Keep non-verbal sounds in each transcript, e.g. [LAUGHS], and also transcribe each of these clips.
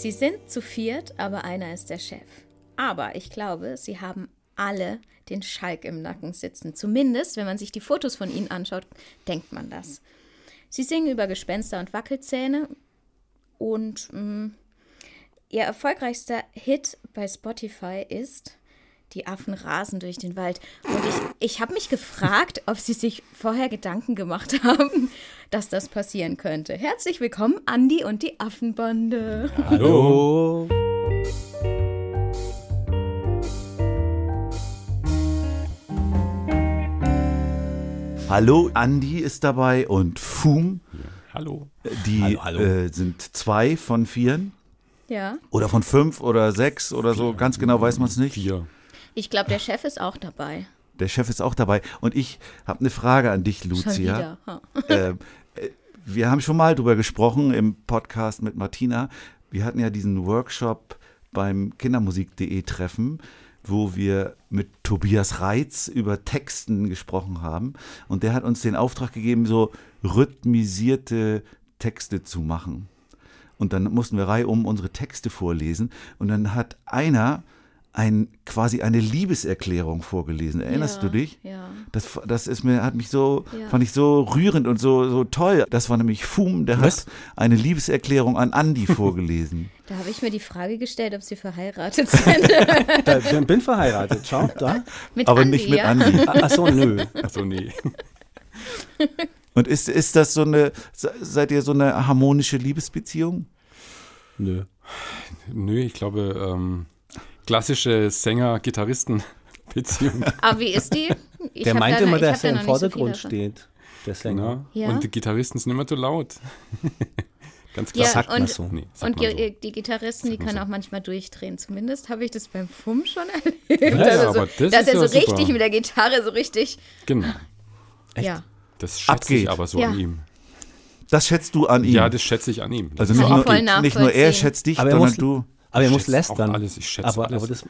Sie sind zu viert, aber einer ist der Chef. Aber ich glaube, sie haben alle den Schalk im Nacken sitzen. Zumindest, wenn man sich die Fotos von ihnen anschaut, denkt man das. Sie singen über Gespenster und Wackelzähne und mh, ihr erfolgreichster Hit bei Spotify ist Die Affen rasen durch den Wald. Und ich, ich habe mich gefragt, ob sie sich vorher Gedanken gemacht [LAUGHS] haben, dass das passieren könnte. Herzlich willkommen, Andi und die Affenbande. Hallo. Hallo, Andi ist dabei und Fum. Hallo. Die Hallo, hallo. Äh, sind zwei von vieren. Ja. Oder von fünf oder sechs oder so. Ganz genau weiß man es nicht. Vier. Ich glaube, der Chef ist auch dabei. Der Chef ist auch dabei. Und ich habe eine Frage an dich, Schon Lucia. wieder. Ha. [LAUGHS] ähm, äh, wir haben schon mal drüber gesprochen im Podcast mit Martina. Wir hatten ja diesen Workshop beim Kindermusik.de Treffen, wo wir mit Tobias Reitz über Texten gesprochen haben. Und der hat uns den Auftrag gegeben, so rhythmisierte Texte zu machen. Und dann mussten wir reihum unsere Texte vorlesen. Und dann hat einer ein, quasi eine Liebeserklärung vorgelesen. Erinnerst Ja, du dich? ja. Das, das ist mir, hat mich so, Ja. fand ich so rührend und so, so toll. Das war nämlich Fum, der Was? hat eine Liebeserklärung an Andi [LAUGHS] vorgelesen. Da habe ich mir die Frage gestellt, ob sie verheiratet sind. [LAUGHS] Da, ich bin verheiratet, schau, da. [LAUGHS] mit Aber Andi, nicht mit ja? Andi. Ah, Achso, nö. Achso, nee. Und ist, ist das so eine, se- seid ihr so eine harmonische Liebesbeziehung? Nö. Nö, ich glaube, ähm, klassische Sänger-Gitarristen-Beziehung. [LAUGHS] Aber wie ist die? Ich Der hab meint da- immer, dass da er im so Vordergrund davon. steht. Der Sänger. Genau. Ja. Und die Gitarristen sind immer zu laut. [LAUGHS] Ganz Ja, klar. sagt man und, so. Nee, sagt und man die, so. die Gitarristen, die Sagt man können so. auch manchmal durchdrehen. Zumindest habe ich das beim Fum schon [LAUGHS] erlebt. Ja, Also aber so, das dass ist er ja so super. richtig mit der Gitarre so richtig. Genau. Ja. Das schätze Abgeht. ich aber so Ja. an ihm. Das schätzt du an ihm. Ja, das schätze ich an ihm. Das also nicht nur, nicht nur er schätzt dich, Aber er sondern muss- du. Aber er Ich muss lästern. alles, ich schätze aber, alles. aber das,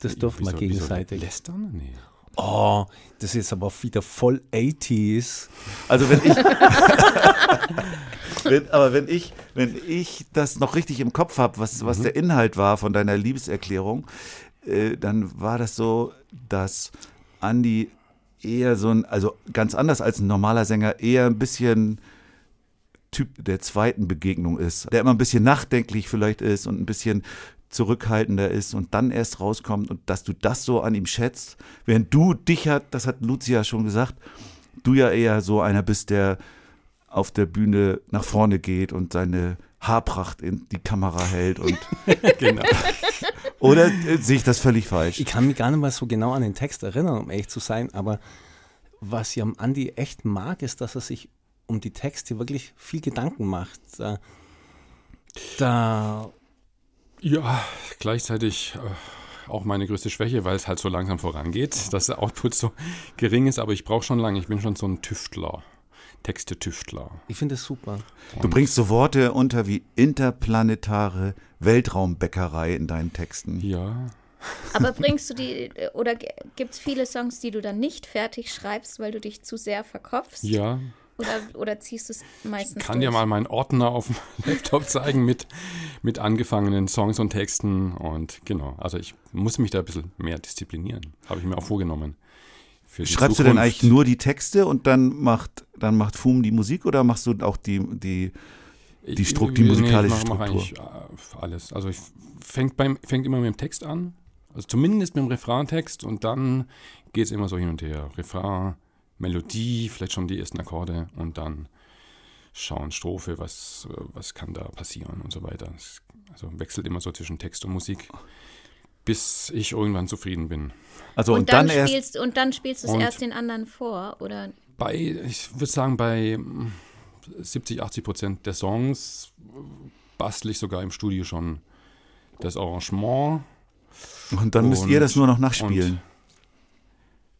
das dürfen wir gegenseitig. Lästern? Nee. Oh, das ist aber wieder voll 80s. Also wenn ich, [LAUGHS] wenn, aber wenn ich, wenn ich das noch richtig im Kopf habe, was, was der Inhalt war von deiner Liebeserklärung, äh, dann war das so, dass Andi eher so ein, also ganz anders als ein normaler Sänger, eher ein bisschen Typ der zweiten Begegnung ist, der immer ein bisschen nachdenklich vielleicht ist und ein bisschen zurückhaltender ist und dann erst rauskommt und dass du das so an ihm schätzt, während du dich hat, das hat Lucia schon gesagt, du ja eher so einer bist, der auf der Bühne nach vorne geht und seine Haarpracht in die Kamera hält und [LAUGHS] Genau. [LAUGHS] oder äh, sehe ich das völlig falsch? Ich kann mich gar nicht mal so genau an den Text erinnern, um ehrlich zu sein, aber was ich am Andi echt mag, ist, dass er sich um die Texte wirklich viel Gedanken macht. Da, da Ja, gleichzeitig äh, auch meine größte Schwäche, weil es halt so langsam vorangeht, dass der Output so gering ist, aber ich brauche schon lange. Ich bin schon so ein Tüftler. Texte-Tüftler. ich finde es super. Du bringst so Worte unter wie interplanetare Weltraumbäckerei in deinen Texten. Ja. Aber bringst du die, oder gibt es viele Songs, die du dann nicht fertig schreibst, weil du dich zu sehr verkopfst? Ja. Oder, oder ziehst du es meistens Ich kann durch? dir mal meinen Ordner auf dem [LAUGHS] Laptop zeigen mit, mit angefangenen Songs und Texten. Und genau, also ich muss mich da ein bisschen mehr disziplinieren. Habe ich mir auch vorgenommen. Schreibst du denn Zukunft. eigentlich nur die Texte und dann macht dann macht Fum die Musik oder machst du auch die die die Stru- die Nee, musikalische ich mach, mach Struktur? eigentlich äh, alles. Also ich fängt beim fängt immer mit dem Text an, also zumindest mit dem Refraintext und dann geht es immer so hin und her. Refrain, Melodie, vielleicht schon die ersten Akkorde und dann schauen Strophe, was was kann da passieren und so weiter. Es, also wechselt immer so zwischen Text und Musik, bis ich irgendwann zufrieden bin. Also und, und dann, dann, erst spielst, und dann spielst du es Und- erst den anderen vor, oder? bei, ich würde sagen, bei mm, 70, 80 Prozent der Songs bastel ich sogar im Studio schon das Arrangement. Und dann müsst ihr Und- das nur noch nachspielen.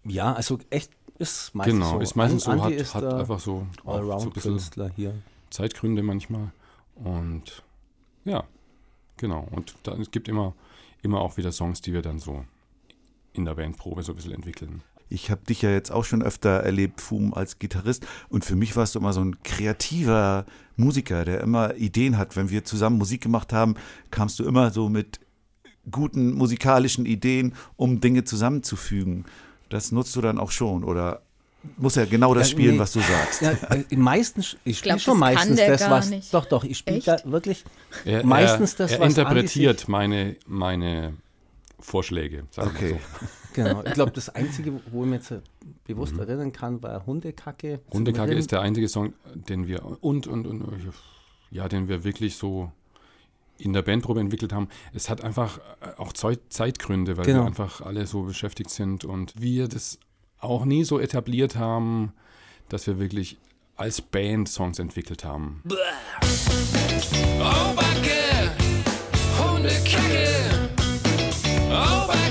Ja, also echt ist meistens Genau, so. ist meistens so, Andi hat, ist hat einfach so, auch so ein bisschen Allround-Künstler hier. Zeitgründe manchmal. Und ja, genau. Und dann, es gibt immer, immer auch wieder Songs, die wir dann so in der Bandprobe so ein bisschen entwickeln. Ich habe dich ja jetzt auch schon öfter erlebt, Fum, als Gitarrist. Und für mich warst du immer so ein kreativer Musiker, der immer Ideen hat. Wenn wir zusammen Musik gemacht haben, kamst du immer so mit guten musikalischen Ideen, um Dinge zusammenzufügen. Das nutzt du dann auch schon oder muss ja genau das Ja, spielen, nee. was du sagst. Ja, äh, meistens, ich spiele schon das kann meistens der das, gar was. nicht. Doch, doch, ich spiele da wirklich. Er, Meistens er, das, er was interpretiert sich- meine, meine Vorschläge. Sagen wir Okay. so. [LAUGHS] Genau. Ich glaube, das Einzige, wo ich mich jetzt äh, bewusst erinnern kann, war Hundekacke. Mhm. Hundekacke ist der einzige Song, den wir und, und, und ja, den wir wirklich so in der Bandprobe entwickelt haben. Es hat einfach äh, auch Zeit, Zeitgründe, weil Genau. wir einfach alle so beschäftigt sind und wir das auch nie so etabliert haben, dass wir wirklich als Band Songs entwickelt haben. Oh, Backe, Hundekacke. Oh, Backe,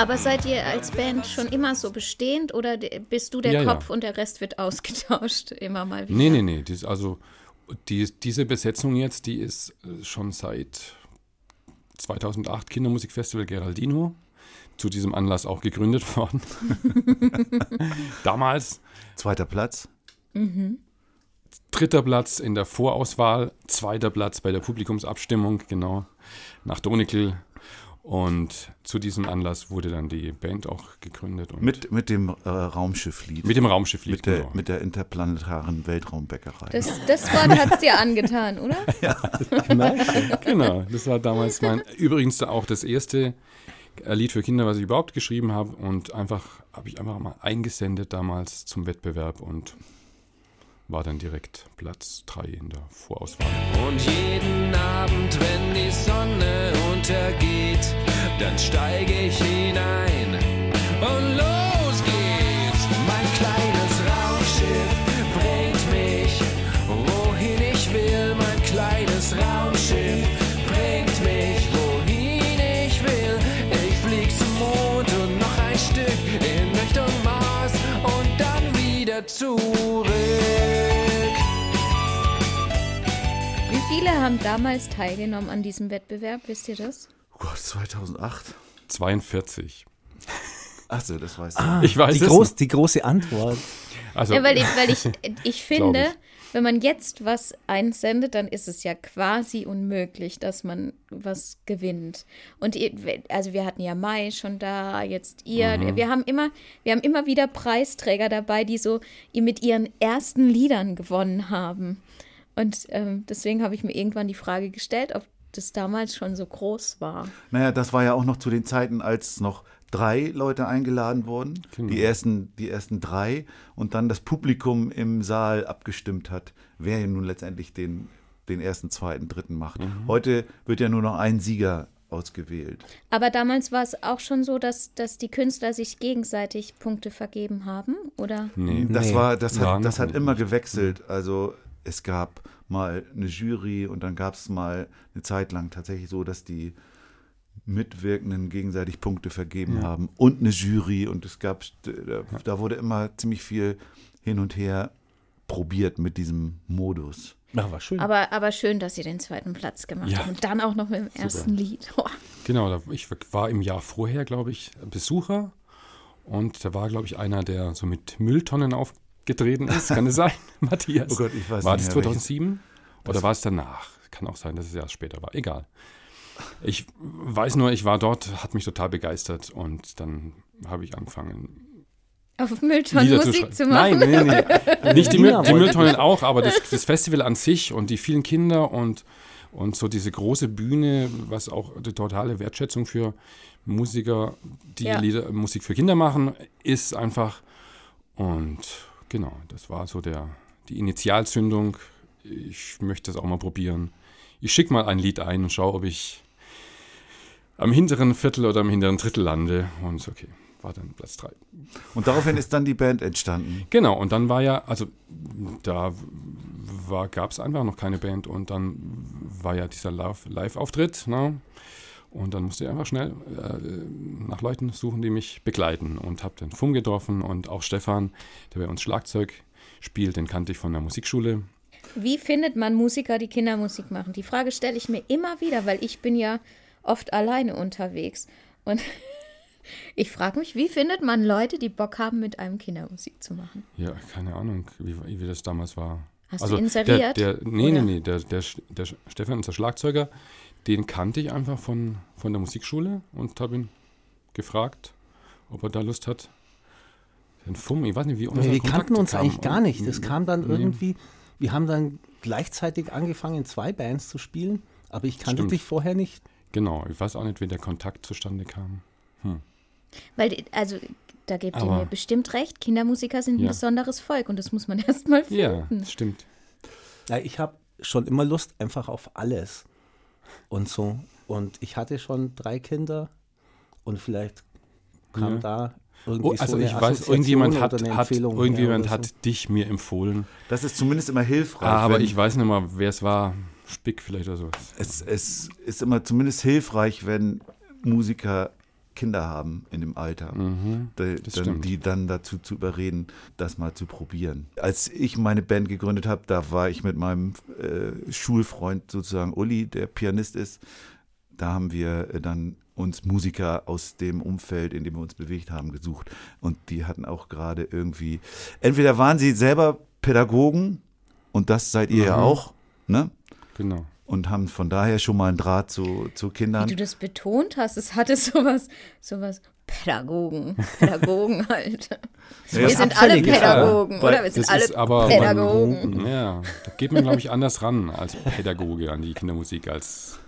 Aber seid ihr als Band schon immer so bestehend oder bist du der Ja, ja. Kopf und der Rest wird [LAUGHS] ausgetauscht immer mal wieder? Nee, nee, nee. Dies, also die, diese Besetzung jetzt, die ist äh, schon seit 2008 Kindermusikfestival Geraldino. Zu diesem Anlass auch gegründet [LAUGHS] worden. [LAUGHS] Damals Zweiter Platz. dritter Platz in der Vorauswahl, zweiter Platz bei der Publikumsabstimmung, genau, nach Donekel. Und zu diesem Anlass wurde dann die Band auch gegründet. Und Mit, mit dem äh, Raumschifflied. mit dem Raumschifflied. mit der, genau. mit der interplanetaren Weltraumbäckerei. Das, das Wort hat es dir angetan, oder? [LAUGHS] [LAUGHS] Genau, das war damals mein, übrigens auch das erste äh, Lied für Kinder, was ich überhaupt geschrieben habe und einfach, habe ich einfach mal eingesendet damals zum Wettbewerb und war dann direkt Platz 3 in der Vorauswahl. Und jeden Abend, wenn die Sonne untergeht, dann steige ich hinein und los zurück. Wie viele haben damals teilgenommen an diesem Wettbewerb? Wisst ihr das? oh Gott, 2008? 42. Achso, das weißt Ah, du. Ich weiß die, groß, die große Antwort. Also, Ja, weil ich, weil [LAUGHS] ich, ich finde, Glaub wenn man jetzt was einsendet, dann ist es ja quasi unmöglich, dass man was gewinnt. Und also wir hatten ja Mai schon da, jetzt ihr. Mhm. Wir haben immer, wir haben immer wieder Preisträger dabei, die so mit ihren ersten Liedern gewonnen haben. Und ähm, deswegen habe ich mir irgendwann die Frage gestellt, ob das damals schon so groß war. Naja, das war ja auch noch zu den Zeiten, als noch drei Leute eingeladen wurden. Genau. Die, ersten, die ersten drei. Und dann das Publikum im Saal abgestimmt hat, wer nun letztendlich den, den ersten, zweiten, dritten macht. Mhm. Heute wird ja nur noch ein Sieger ausgewählt. Aber damals war es auch schon so, dass, dass die Künstler sich gegenseitig Punkte vergeben haben, oder? nee. Das Nee. war, das hat, das hat immer gewechselt. Also es gab mal eine Jury und dann gab es mal eine Zeit lang tatsächlich so, dass die Mitwirkenden gegenseitig Punkte vergeben haben und eine Jury und es gab, da, da wurde immer ziemlich viel hin und her probiert mit diesem Modus. Ja, war schön. Aber, aber schön, dass sie den zweiten Platz gemacht Ja. haben. Und dann auch noch mit dem ersten Lied. [LAUGHS] Boah. Genau, da, ich war im Jahr vorher, glaube ich, Besucher und da war, glaube ich, einer, der so mit Mülltonnen aufgetreten ist. Kann es sein, [LAUGHS] Matthias? Oh Gott, ich weiß War nicht das mehr, 2007 oder war es danach? Kann auch sein, dass es erst später war. Egal. Ich weiß nur, ich war dort, hat mich total begeistert und dann habe ich angefangen, Auf Mülltonnen Musik schreiben. zu machen. Nein, nee, nee. [LAUGHS] Nicht die, Müll, die Mülltonnen auch, aber das, das Festival an sich und die vielen Kinder und, Und so diese große Bühne, was auch die totale Wertschätzung für Musiker, die Ja. Lieder, Musik für Kinder machen, ist einfach. Und genau, das war so der, die Initialzündung. Ich möchte das auch mal probieren. Ich schicke mal ein Lied ein und schaue, ob ich am hinteren Viertel oder am hinteren Drittel lande. Und okay, war dann Platz 3. Und daraufhin ist dann die Band entstanden. Genau, und dann war ja, also da gab es einfach noch keine Band und dann war ja dieser Live- Live-Auftritt. Ne? Und dann musste ich einfach schnell äh, nach Leuten suchen, die mich begleiten. Und habe den Fum getroffen und auch Stefan, der bei uns Schlagzeug spielt, den kannte ich von der Musikschule. Wie findet man Musiker, die Kindermusik machen? Die Frage stelle ich mir immer wieder, weil ich bin ja oft alleine unterwegs. Und [LAUGHS] ich frage mich, wie findet man Leute, die Bock haben, mit einem Kindermusik zu machen? Ja, keine Ahnung, wie, wie das damals war. Hast also du inseriert? Der, der, nee, nee, Oder? nee, der, der, der Stefan, unser Schlagzeuger, den kannte ich einfach von, von der Musikschule und habe ihn gefragt, ob er da Lust hat. Den Fumm, ich weiß nicht, wie unser wir Kontakt kannten uns kam. eigentlich gar nicht. Das kam dann Nee. irgendwie, wir haben dann gleichzeitig angefangen, zwei Bands zu spielen, aber ich kannte Stimmt. dich vorher nicht. Genau, ich weiß auch nicht, wie der Kontakt zustande kam. Weil, die- also, da gebt ihr Aber- mir bestimmt recht, Kindermusiker sind ein Ja. besonderes Volk und das muss man [LAUGHS] erstmal Ja, finden. das stimmt. Ja, ich habe schon immer Lust einfach auf alles und so. Und ich hatte schon drei Kinder und vielleicht kam Ja. da irgendwie Oh, also so ich weiß, irgendjemand hat, hat, irgendjemand hat so. dich mir empfohlen. Das ist zumindest immer hilfreich. aber wenn- ich weiß nicht mal, wer es war. Spick vielleicht oder so. es, es ist immer zumindest hilfreich, wenn Musiker Kinder haben in dem Alter, die, das dann, die dann dazu zu überreden, das mal zu probieren. Als ich meine Band gegründet habe, da war ich mit meinem äh, Schulfreund sozusagen Uli, der Pianist ist. Da haben wir äh, dann uns Musiker aus dem Umfeld, in dem wir uns bewegt haben, gesucht. Und die hatten auch gerade irgendwie, entweder waren sie selber Pädagogen, und das seid ihr ja Mhm. auch, ne? Genau. und haben von daher schon mal einen Draht zu, zu Wie Kindern. du das betont hast, es hatte sowas, sowas Pädagogen, Pädagogen [LAUGHS] halt. Wir was sind alle Pädagogen, ja. oder? Wir sind Das alle ist aber Pädagogen. Ja, da geht man, glaube ich, anders ran als Pädagoge an die Kindermusik als.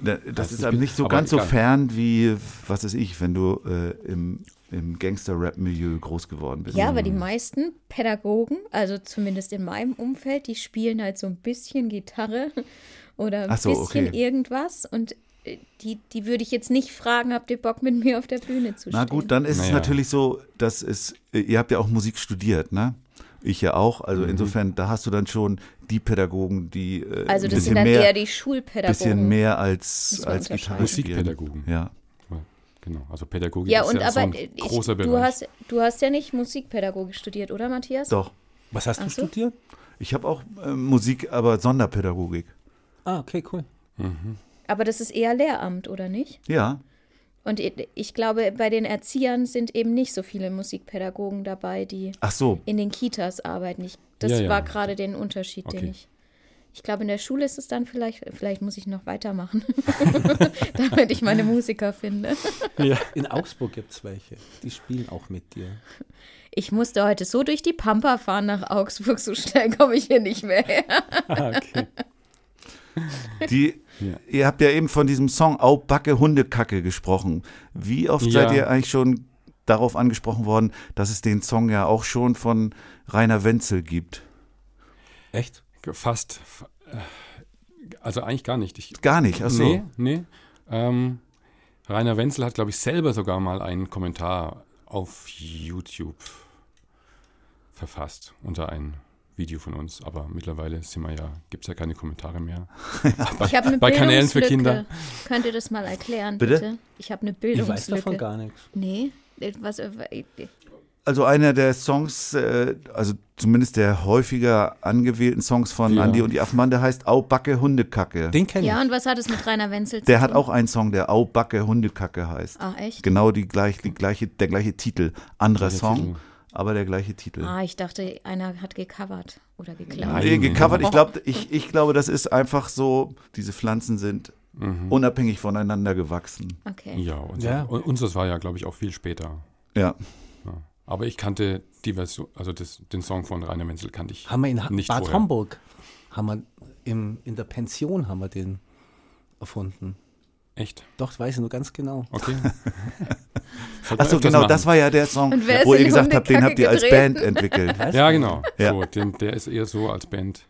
Da- Das Also ist bin- nicht so aber ganz so egal. fern wie, was weiß ich, wenn du äh, im, im Gangster-Rap-Milieu groß geworden bist. Ja, aber die meisten Pädagogen, also zumindest in meinem Umfeld, die spielen halt so ein bisschen Gitarre [LAUGHS] oder ein Ach so, bisschen okay. irgendwas und äh, die, die würde ich jetzt nicht fragen, habt ihr Bock mit mir auf der Bühne zu stehen? Na gut, dann ist es Naja. natürlich so, dass es, äh, ihr habt ja auch Musik studiert, ne? Ich ja auch. Also Mhm. insofern, da hast du dann schon die Pädagogen, die äh, Also das bisschen sind dann mehr, eher die Schulpädagogen. bisschen mehr als, als. Gitarre spielen. Musikpädagogen. Ja. Genau, also Pädagogik ja, ist und ja so aber ein ich, großer du, Bereich. hast, du hast ja nicht Musikpädagogik studiert, oder Matthias? Doch. Was hast du Ach so. studiert? Ich habe auch äh, Musik, aber Sonderpädagogik. Ah, okay, cool. Aber das ist eher Lehramt, oder nicht? Ja. Und ich, glaube, bei den Erziehern sind eben nicht so viele Musikpädagogen dabei, die Ach so. in den Kitas arbeiten. Ich, das Ja, ja. war gerade den Unterschied, den Okay. ich. Ich glaube, in der Schule ist es dann vielleicht, vielleicht muss ich noch weitermachen, [LAUGHS] damit ich meine Musiker finde. In Augsburg gibt es welche, die spielen auch mit dir. Ich musste heute so durch die Pampa fahren nach Augsburg, so schnell komme ich hier nicht mehr her. [LAUGHS] Ah, okay. Die, Ja. Ihr habt ja eben von diesem Song Au Backe Hundekacke gesprochen. Wie oft Ja. seid ihr eigentlich schon darauf angesprochen worden, dass es den Song ja auch schon von Rainer Wenzel gibt? Echt? Fast. äh, Also eigentlich gar nicht. Ich, Gar nicht, ach so. Nee, nee. Ähm, Rainer Wenzel hat, glaube ich, selber sogar mal einen Kommentar auf YouTube verfasst unter ein Video von uns. Aber mittlerweile sind wir ja, gibt es ja keine Kommentare mehr. [LAUGHS] Ich habe eine Bei Kanälen für. Kinder. Könnt ihr das mal erklären, Bitte? bitte? Ich habe eine Ich Bildungslücke. weiß davon gar nichts. Nee, was, äh, Also einer der Songs, äh, also zumindest der häufiger angewählten Songs von Ja. Andi und die Affenmann, der heißt Au Backe Hundekacke. Den kenne ja, ich. und was hat es mit Rainer Wenzel zu Der hat tun? auch einen Song, der Au Backe Hundekacke heißt. Ah, echt? Genau die gleich, die gleiche, der gleiche Titel. Anderer Gleicher Song, Titel. aber der gleiche Titel. Ah, ich dachte, einer hat gecovert oder geklaut. Nein. Nee, gecovert. Ich glaube, ich, ich glaube, das ist einfach so, diese Pflanzen sind unabhängig voneinander gewachsen. Okay. Ja, unser, Ja. und unseres war ja, glaube ich, auch viel später. Ja. Aber ich kannte die Version, also das, den Song von Rainer Wenzel kannte ich Haben wir in Ha- nicht Bad vorher. Homburg, haben wir im, in der Pension haben wir den erfunden. Echt? Doch, das weiß ich nur ganz genau. Okay. [LAUGHS] Achso, genau, das war ja der Song, wo in ihr gesagt habt, den habt ihr als Band entwickelt. Ja, genau. Ja. So, den, der ist eher so als Band,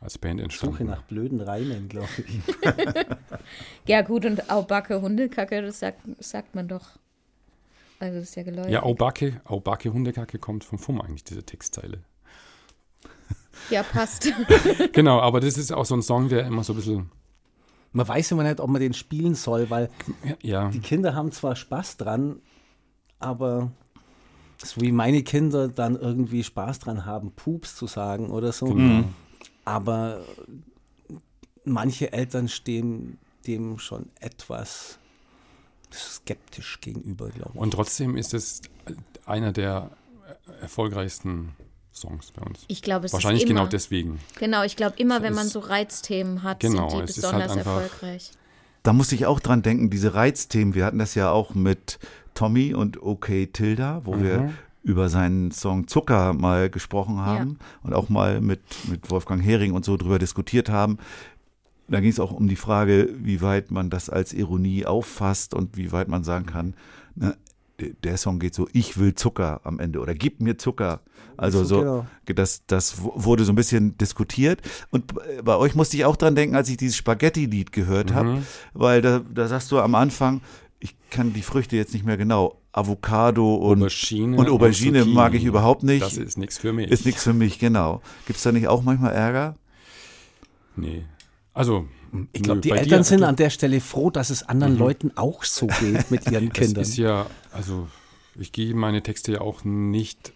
als Band Suche entstanden. nach blöden Reimen, glaube ich. [LAUGHS] Ja, gut, und Aubacke, Hundekacke, das sagt, sagt man doch. Also, das ist ja geläufig. Ja, Aubacke, Aubacke, Hundekacke kommt vom Fumm eigentlich, diese Textzeile. Ja, passt. [LAUGHS] Genau, aber das ist auch so ein Song, der immer so ein bisschen, Man weiß immer nicht, ob man den spielen soll, weil ja, die Kinder haben zwar Spaß dran, aber so wie meine Kinder dann irgendwie Spaß dran haben, Pups zu sagen oder so. Genau. Aber manche Eltern stehen dem schon etwas skeptisch gegenüber, glaube ich. und trotzdem ist es einer der erfolgreichsten Songs bei uns. Ich glaube, es Wahrscheinlich ist immer, genau deswegen. Genau, ich glaube, immer So wenn man so Reizthemen hat, Genau, sind die es halt besonders einfach- erfolgreich. Da musste ich auch dran denken, diese Reizthemen. Wir hatten das ja auch mit Tommy und OK Tilda, wo Mhm. wir über seinen Song Zucker mal gesprochen haben und auch mal mit, mit Wolfgang Hering und so drüber diskutiert haben. Da ging es auch um die Frage, wie weit man das als Ironie auffasst und wie weit man sagen kann, ne, der- Song geht so, ich will Zucker am Ende oder gib mir Zucker. Also So, genau. das, das wurde so ein bisschen diskutiert. Und b- bei euch musste ich auch dran denken, als ich dieses Spaghetti-Lied gehört habe, Mhm. weil da, da sagst du am Anfang, ich kann die Früchte jetzt nicht mehr genau, Avocado und Aubergine und Aubergine Zucchini. mag ich überhaupt nicht. Das ist nichts für mich. ist nichts für mich, genau. Gibt es da nicht auch manchmal Ärger? Nee. Also, Ich glaube, die Eltern dir- sind an der Stelle froh, dass es anderen Leuten auch so geht mit ihren [LAUGHS] Das Kindern. ist ja, also ich gehe meine Texte ja auch nicht,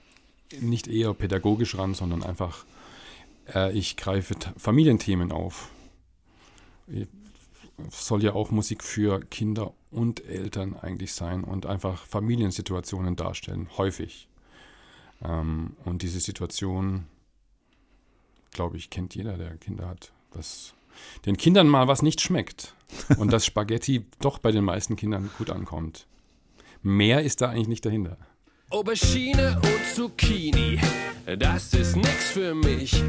nicht eher pädagogisch ran, sondern einfach, äh, ich greife Familienthemen auf. Ich- Soll ja auch Musik für Kinder und Eltern eigentlich sein und einfach Familiensituationen darstellen, häufig. Ähm, und diese Situation, glaube ich, kennt jeder, der Kinder hat, dass den Kindern mal was nicht schmeckt und dass Spaghetti doch bei den meisten Kindern gut ankommt. Mehr ist da eigentlich nicht dahinter. Aubergine und Zucchini, das ist nix für mich.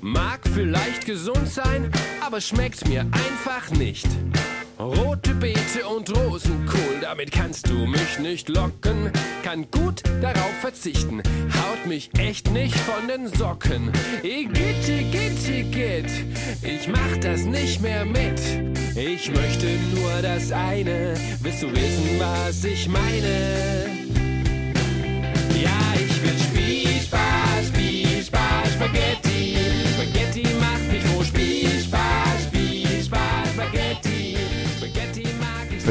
Mag vielleicht gesund sein, aber schmeckt mir einfach nicht. Rote Beete und Rosenkohl, damit kannst du mich nicht locken. Kann gut darauf verzichten, haut mich echt nicht von den Socken. Igitt, igitt, igitt, ich mach das nicht mehr mit. Ich möchte nur das eine, willst du wissen, was ich meine? Ja, ich will Spiel, Spaß. Spaghetti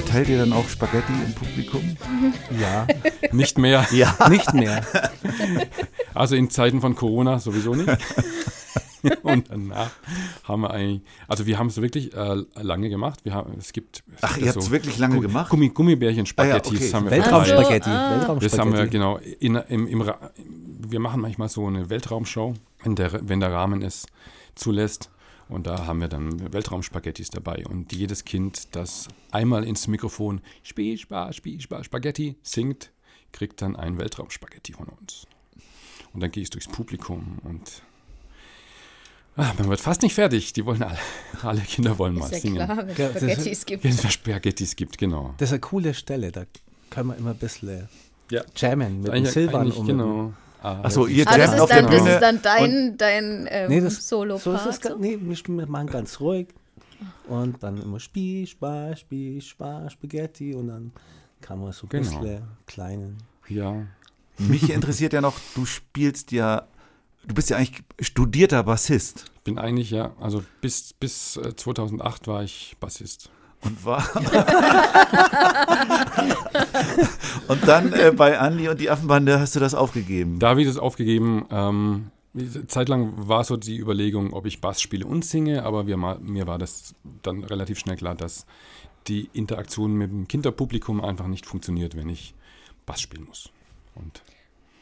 Verteilt ihr dann auch Spaghetti im Publikum? ja, [LAUGHS] Nicht mehr. Ja. [LAUGHS] nicht mehr. [LAUGHS] Also in Zeiten von Corona sowieso nicht. Und danach haben wir eigentlich, also wir haben es wirklich äh, lange gemacht. Wir haben, es gibt, es Ach, gibt ihr habt es wirklich lange Gu- gemacht? Gummi, Gummibärchen-Spaghettis Ah ja, okay. haben wir Weltraumspaghetti. So, ah. Das haben wir, genau. In, im, im, wir machen manchmal so eine Weltraumshow, wenn der, wenn der Rahmen es zulässt. Und da haben wir dann Weltraumspaghettis dabei. Und jedes Kind, das einmal ins Mikrofon Spiel, Spaß, Spaghetti singt, kriegt dann ein Weltraumspaghetti von uns. Und dann gehe ich durchs Publikum und ah, man wird fast nicht fertig. Die wollen alle, [LAUGHS] alle Kinder wollen mal Ist ja singen. klar, wenn es Spaghettis gibt. Wenn es Spaghettis gibt, genau. Das ist eine coole Stelle, da können wir immer ein bisschen Ja. jammen mit dem eigentlich, um- genau. Ah, Ach so, ihr das, ist auf der dann, das Bühne. ist dann dein, dein ähm, Nee, das, Solo-Part. so ist so? nee, wir machen ganz ruhig. Und dann immer Spiel, Spaß, Spiel, Spaß, Spaghetti. Und dann kann man so ein Genau. bisschen kleinen. Ja. Mich interessiert ja noch, du spielst ja, du bist ja eigentlich studierter Bassist. bin eigentlich ja, also bis, bis äh, 2008 war ich Bassist. Und war. [LAUGHS] und dann äh, bei Andi und die Affenbande hast du das aufgegeben. Da habe ich das aufgegeben. Ähm, zeitlang war so die Überlegung, ob ich Bass spiele und singe, aber wir, ma- mir war das dann relativ schnell klar, dass die Interaktion mit dem Kinderpublikum einfach nicht funktioniert, wenn ich Bass spielen muss. Und,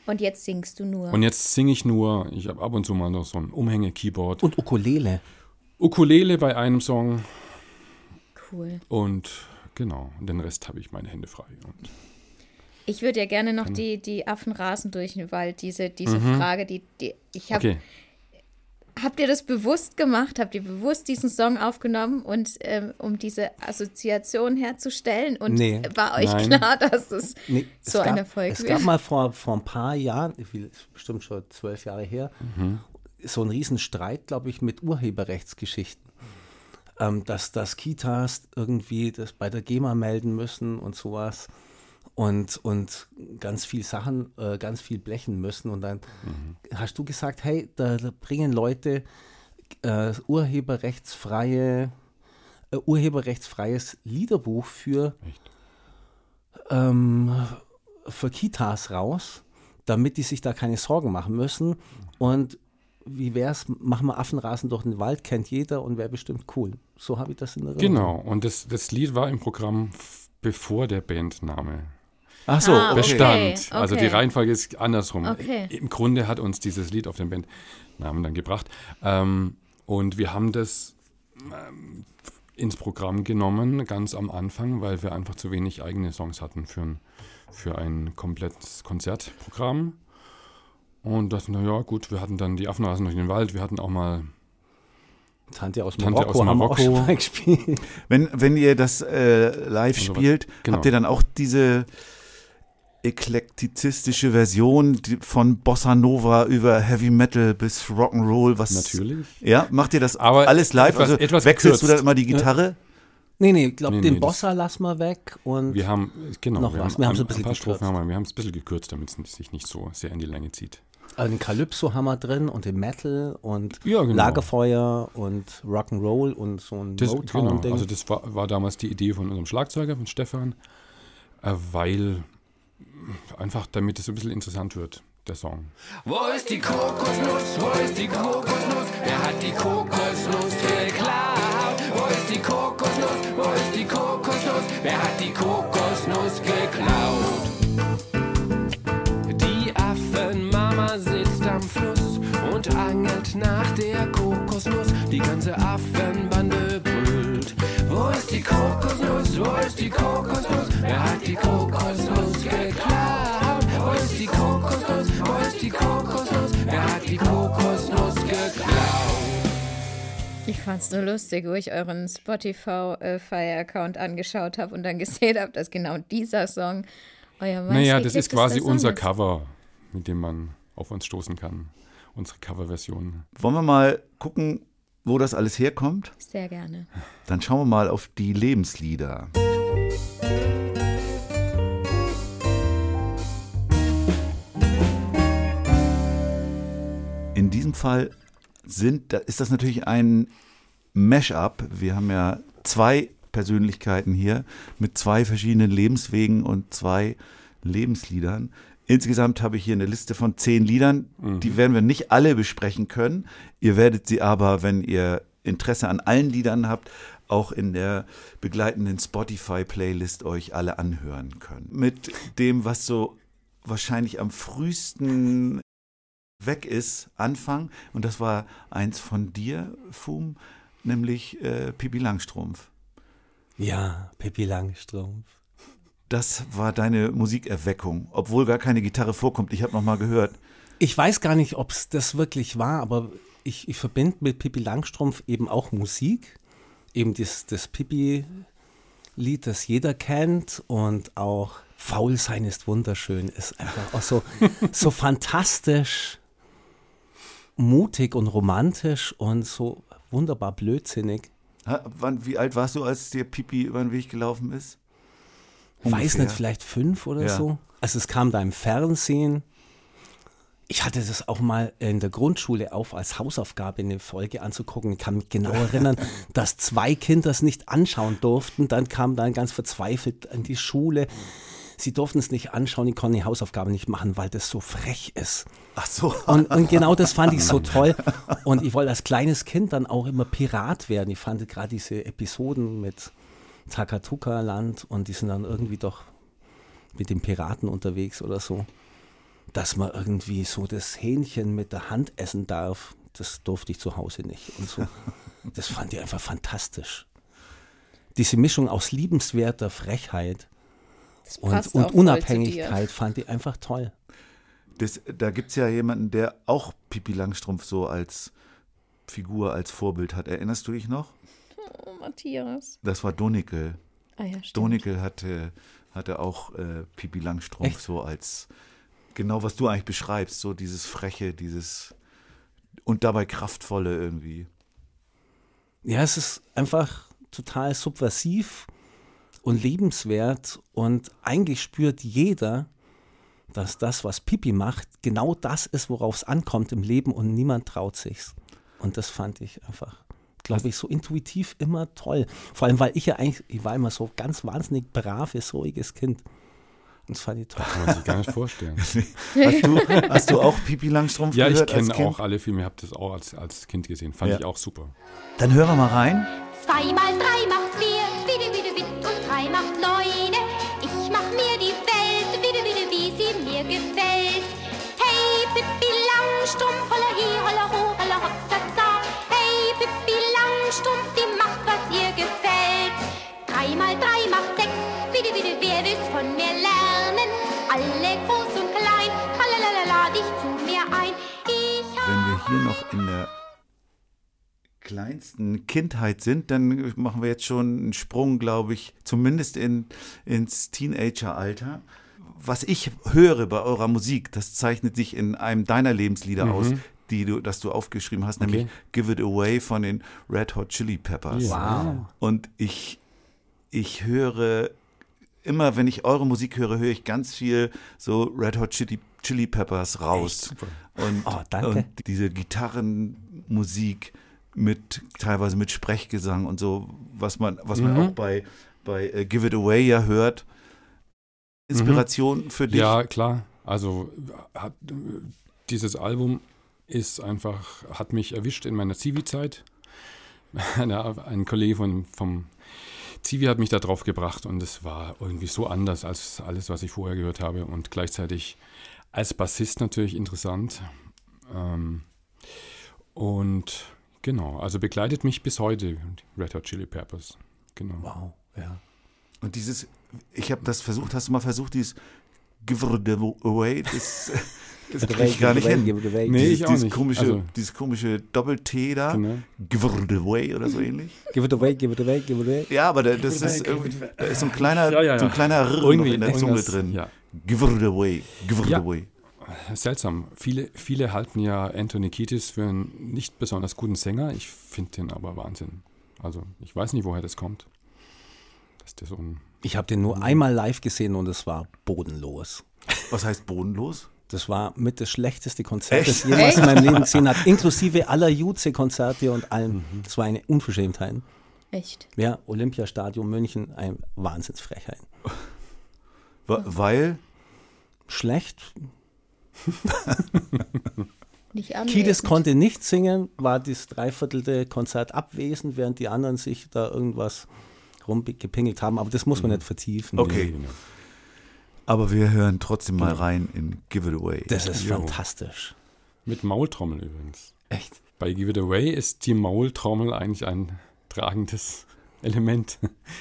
Und jetzt singst du nur. und jetzt singe ich nur, ich habe ab und zu mal noch so ein Umhänge-Keyboard. Und Ukulele. Ukulele bei einem Song cool. und genau, den Rest habe ich meine Hände frei. Und Ich würde ja gerne noch die, die Affen rasen durch den Wald. Diese, diese Frage, die, die ich habe okay, habt ihr das bewusst gemacht? Habt ihr bewusst diesen Song aufgenommen und ähm, um diese Assoziation herzustellen? Und Nee. war euch Nein. klar, dass es Nee, so es ein gab, Erfolg Es wird? gab mal vor, vor ein paar Jahren, bestimmt schon zwölf Jahre her, so einen riesen Streit, glaube ich, mit Urheberrechtsgeschichten. Ähm, dass, dass Kitas irgendwie das bei der GEMA melden müssen und sowas und, und ganz viel Sachen, äh, ganz viel blechen müssen. Und dann hast du gesagt, hey, da, da bringen Leute äh, urheberrechtsfreie, äh, urheberrechtsfreies Liederbuch für ähm, für Kitas raus, damit die sich da keine Sorgen machen müssen. Und wie wär's, machen wir Affenrasen durch den Wald, kennt jeder und wäre bestimmt cool. So habe ich das in Erinnerung. Genau, und das, das Lied war im Programm bevor der Bandname Ach so, Ah, okay. okay. bestand. Also die Reihenfolge ist andersrum. Okay. Im Grunde hat uns dieses Lied auf den Bandnamen dann gebracht. Ähm, und wir haben das ähm, ins Programm genommen, ganz am Anfang, weil wir einfach zu wenig eigene Songs hatten für ein, für ein komplettes Konzertprogramm. Und das, naja, gut, wir hatten dann die Affenrasen durch den Wald, wir hatten auch mal Tante aus Tante Marokko aus haben wir auch Marokko. schon mal [LAUGHS] gespielt. Wenn, wenn ihr das äh, live Also, spielt, genau. habt ihr dann auch diese eklektizistische Version von Bossa Nova über Heavy Metal bis Rock'n'Roll, was Natürlich. Ja, macht ihr das Aber alles live? etwas- also etwas wechselst du gekürzt. dann immer die Gitarre? Nee, nee, ich glaube, Nee, den nee, das- Bossa lassen wir weg und Wir haben, genau, Noch wir was, haben, wir haben ein, so ein bisschen gekürzt. haben wir haben es ein bisschen gekürzt, damit es sich nicht so sehr in die Länge zieht. Äh, den Calypso haben wir drin und den Metal und Ja, genau. Lagerfeuer und Rock'n'Roll und so ein Das, genau, Motown-Ding. also das war, war damals die Idee von unserem Schlagzeuger, von Stefan, äh, weil einfach damit es ein bisschen interessant wird, der Song. Wo ist die Kokosnuss? Wo ist die Kokosnuss? Wer hat die Kokosnuss geklaut? Wo ist die Kokosnuss? Wo ist die Kokosnuss? Wer hat die Kokosnuss geklaut? Nach der Kokosnuss. Die ganze Affenbande brüllt. Wo ist die Kokosnuss? Wo ist die Kokosnuss? Wer hat die Kokosnuss geklaut? Wo ist die Kokosnuss? Wo ist die Kokosnuss? Wer hat die Kokosnuss geklaut? Ich fand's nur lustig, wo ich euren Spotify-Account angeschaut habe und dann gesehen habe, dass genau dieser Song euer Naja, das ist quasi Song unser ist. Cover, mit dem man auf uns stoßen kann. Unsere Coverversion. Wollen wir mal gucken, wo das alles herkommt? Sehr gerne. Dann schauen wir mal auf die Lebenslieder. In diesem Fall sind, ist das natürlich ein Mash-up. Wir haben ja zwei Persönlichkeiten hier mit zwei verschiedenen Lebenswegen und zwei Lebensliedern. Insgesamt habe ich hier eine Liste von zehn Liedern. Die werden wir nicht alle besprechen können. Ihr werdet sie aber, wenn ihr Interesse an allen Liedern habt, auch in der begleitenden Spotify-Playlist euch alle anhören können. Mit dem, was so wahrscheinlich am frühesten weg ist, anfangen. Und das war eins von dir, Fum, nämlich äh, Pippi Langstrumpf. ja, Pippi Langstrumpf. Das war deine Musikerweckung, obwohl gar keine Gitarre vorkommt. Ich habe noch mal gehört. Ich weiß gar nicht, ob es das wirklich war, aber ich, ich verbinde mit Pippi Langstrumpf eben auch Musik. Eben das, das Pippi-Lied, das jeder kennt und auch Faul sein ist wunderschön, ist einfach auch so, [LAUGHS] so fantastisch, mutig und romantisch und so wunderbar blödsinnig. Ha, wann, wie alt warst du, als dir Pippi über den Weg gelaufen ist? Weiß Ungefähr. nicht, vielleicht fünf oder Ja. so. Also es kam da im Fernsehen. Ich hatte das auch mal in der Grundschule auf als Hausaufgabe eine Folge anzugucken. Ich kann mich genau [LAUGHS] erinnern, dass zwei Kinder es nicht anschauen durften. Dann kam dann ganz verzweifelt an die Schule. Sie durften es nicht anschauen, die konnten die Hausaufgabe nicht machen, weil das so frech ist. Ach so. Und, und genau das fand ich so [LAUGHS] toll. Und ich wollte als kleines Kind dann auch immer Pirat werden. Ich fand gerade diese Episoden mit Takatuka-Land und die sind dann irgendwie doch mit den Piraten unterwegs oder so. Dass man irgendwie so das Hähnchen mit der Hand essen darf, das durfte ich zu Hause nicht. Und so. [LAUGHS] Das fand ich einfach fantastisch. Diese Mischung aus liebenswerter Frechheit und, und Unabhängigkeit fand ich einfach toll. Das, da gibt es ja jemanden, der auch Pippi Langstrumpf so als Figur als Vorbild hat. Erinnerst du dich noch? Oh, Matthias. Das war Donikel. Ah ja, stimmt. Donikel hatte, hatte auch äh, Pipi Langstrumpf Echt? so als genau, was du eigentlich beschreibst, so dieses Freche, dieses und dabei kraftvolle irgendwie. Ja, es ist einfach total subversiv und lebenswert und eigentlich spürt jeder, dass das, was Pipi macht, genau das ist, worauf es ankommt im Leben und niemand traut sich's. Und das fand ich einfach, glaube ich, so intuitiv immer toll. Vor allem, weil ich ja eigentlich, ich war immer so ganz wahnsinnig braves, ruhiges Kind. Und das fand ich toll. Kann man sich gar nicht vorstellen. [LAUGHS] Hast du, hast du auch Pipi Langstrumpf ja, ich gehört als kenne Kind? auch alle Filme, ich habe das auch als, als Kind gesehen. Fand Ja. ich auch super. Dann hören wir mal rein. Zwei mal hier noch in der kleinsten Kindheit sind, dann machen wir jetzt schon einen Sprung, glaube ich, zumindest in, ins Teenageralter. Was ich höre bei eurer Musik, das zeichnet sich in einem deiner Lebenslieder aus, die du, das du aufgeschrieben hast, nämlich Okay. Give It Away von den Red Hot Chili Peppers. Wow. Und ich, ich höre immer, wenn ich eure Musik höre, höre ich ganz viel so Red Hot Chili, Chili Peppers raus. Und, Oh, danke. und diese Gitarrenmusik mit teilweise mit Sprechgesang und so, was man, was man Mhm. auch bei, bei äh, Give It Away ja hört. Inspiration für dich? Ja, klar. Also hat, dieses Album ist einfach, hat mich erwischt in meiner Zivi-Zeit. [LAUGHS] Ein Kollege von, vom Zivi hat mich da drauf gebracht und es war irgendwie so anders als alles, was ich vorher gehört habe und gleichzeitig als Bassist natürlich interessant. Ähm, und genau, also begleitet mich bis heute Red Hot Chili Peppers. Genau. Wow, ja. Und dieses, ich habe das versucht, hast du mal versucht, dieses Give It Away, das, [LAUGHS] das kriege ich gar nicht hin. Nee, dieses, ich auch dieses nicht. Komische, Also- dieses komische Doppel-T da, Genau. Give It Away oder so ähnlich. Give it away, give it away, give it away. Ja, aber da, das ist irgendwie, da ist so ein kleiner, Ja, ja, ja. So ein kleiner R Irgendwie in der Zunge drin. ja. Give It Away, Give It Ja. Away. Seltsam. Viele, viele halten ja Anthony Kiedis für einen nicht besonders guten Sänger. Ich finde den aber Wahnsinn. Also ich weiß nicht, woher das kommt. Dass der so ein Ich habe den nur einmal live gesehen und es war bodenlos. Was heißt bodenlos? Das war mit das schlechteste Konzert, Echt? das ich jemals in meinem Leben gesehen habe, inklusive aller Jutze-Konzerte und allem. Das war eine Unverschämtheit. Echt. Ja, Olympiastadion München, ein Wahnsinnsfrechheit. Weil, Schlecht. [LAUGHS] Nicht Kiedis konnte nicht singen, war das dreiviertelte Konzert abwesend, während die anderen sich da irgendwas rumgepingelt haben. Aber das muss man nicht vertiefen. Okay. aber wir hören trotzdem mal rein in Give It Away. Das ist Jo. fantastisch. mit Maultrommel übrigens. Echt? Bei Give It Away ist die Maultrommel eigentlich ein tragendes Element.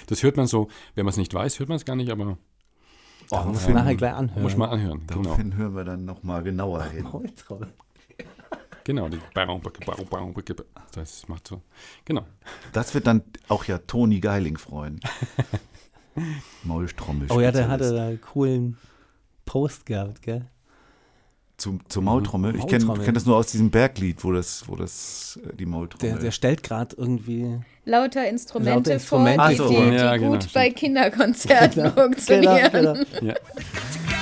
Das hört man so, wenn man es nicht weiß, hört man es gar nicht, aber Oh, muss man nachher gleich anhören. muss man anhören. Genau, Daraufhin hören wir dann nochmal genauer hin. Maultrommel. genau. die- Das macht so. Genau. Das wird dann auch ja Toni Geiling freuen. [LAUGHS] Maultrommel. Oh ja, der hatte da einen coolen Post gehabt, gell? Zum, zur Maultrommel. Ich kenne kenn das nur aus diesem Berglied, wo das, wo das äh, die Maultrommel. Der, der stellt gerade irgendwie. Lauter Instrumente, Lauter Instrumente. vor, die, so. die, die Ja, genau, gut stimmt. bei Kinderkonzerten [LAUGHS] funktionieren. genau. Ja. [LAUGHS]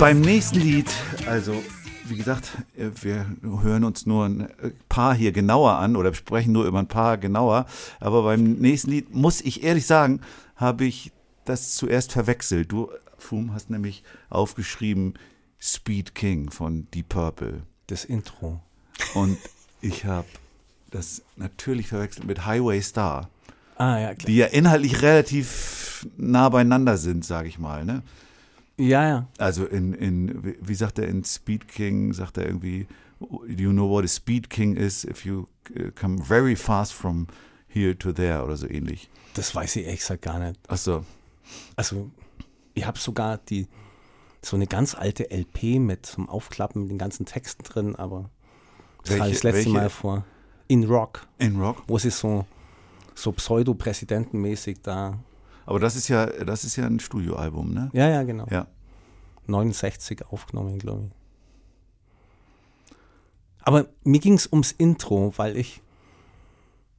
Beim nächsten Lied, also wie gesagt, äh, wir hören uns nur ein äh, paar hier genauer an oder sprechen nur über ein paar genauer. Aber beim nächsten Lied, muss ich ehrlich sagen, habe ich das zuerst verwechselt. Du, Fum, hast nämlich aufgeschrieben Speed King von Deep Purple. Das Intro. Und ich habe das natürlich verwechselt mit Highway Star, Ah, ja, klar. die ja inhaltlich relativ nah beieinander sind, sage ich mal. Ne? Ja, ja. Also in, in, wie- sagt er in Speed King, sagt er irgendwie, do you know what a Speed King is if you uh, come very fast from here to there oder so ähnlich. Das weiß ich ehrlich gesagt gar nicht. Achso, Also, ich habe sogar die so eine ganz alte LP mit zum Aufklappen mit den ganzen Texten drin, aber das Welche- war das letzte welche? Mal vor In Rock, in Rock. wo sie so, so pseudo-präsidentenmäßig da. Aber das ist ja, das ist ja ein Studioalbum, ne? Ja, ja, genau. Ja. 69 aufgenommen, glaube ich. Aber mir ging es ums Intro, weil ich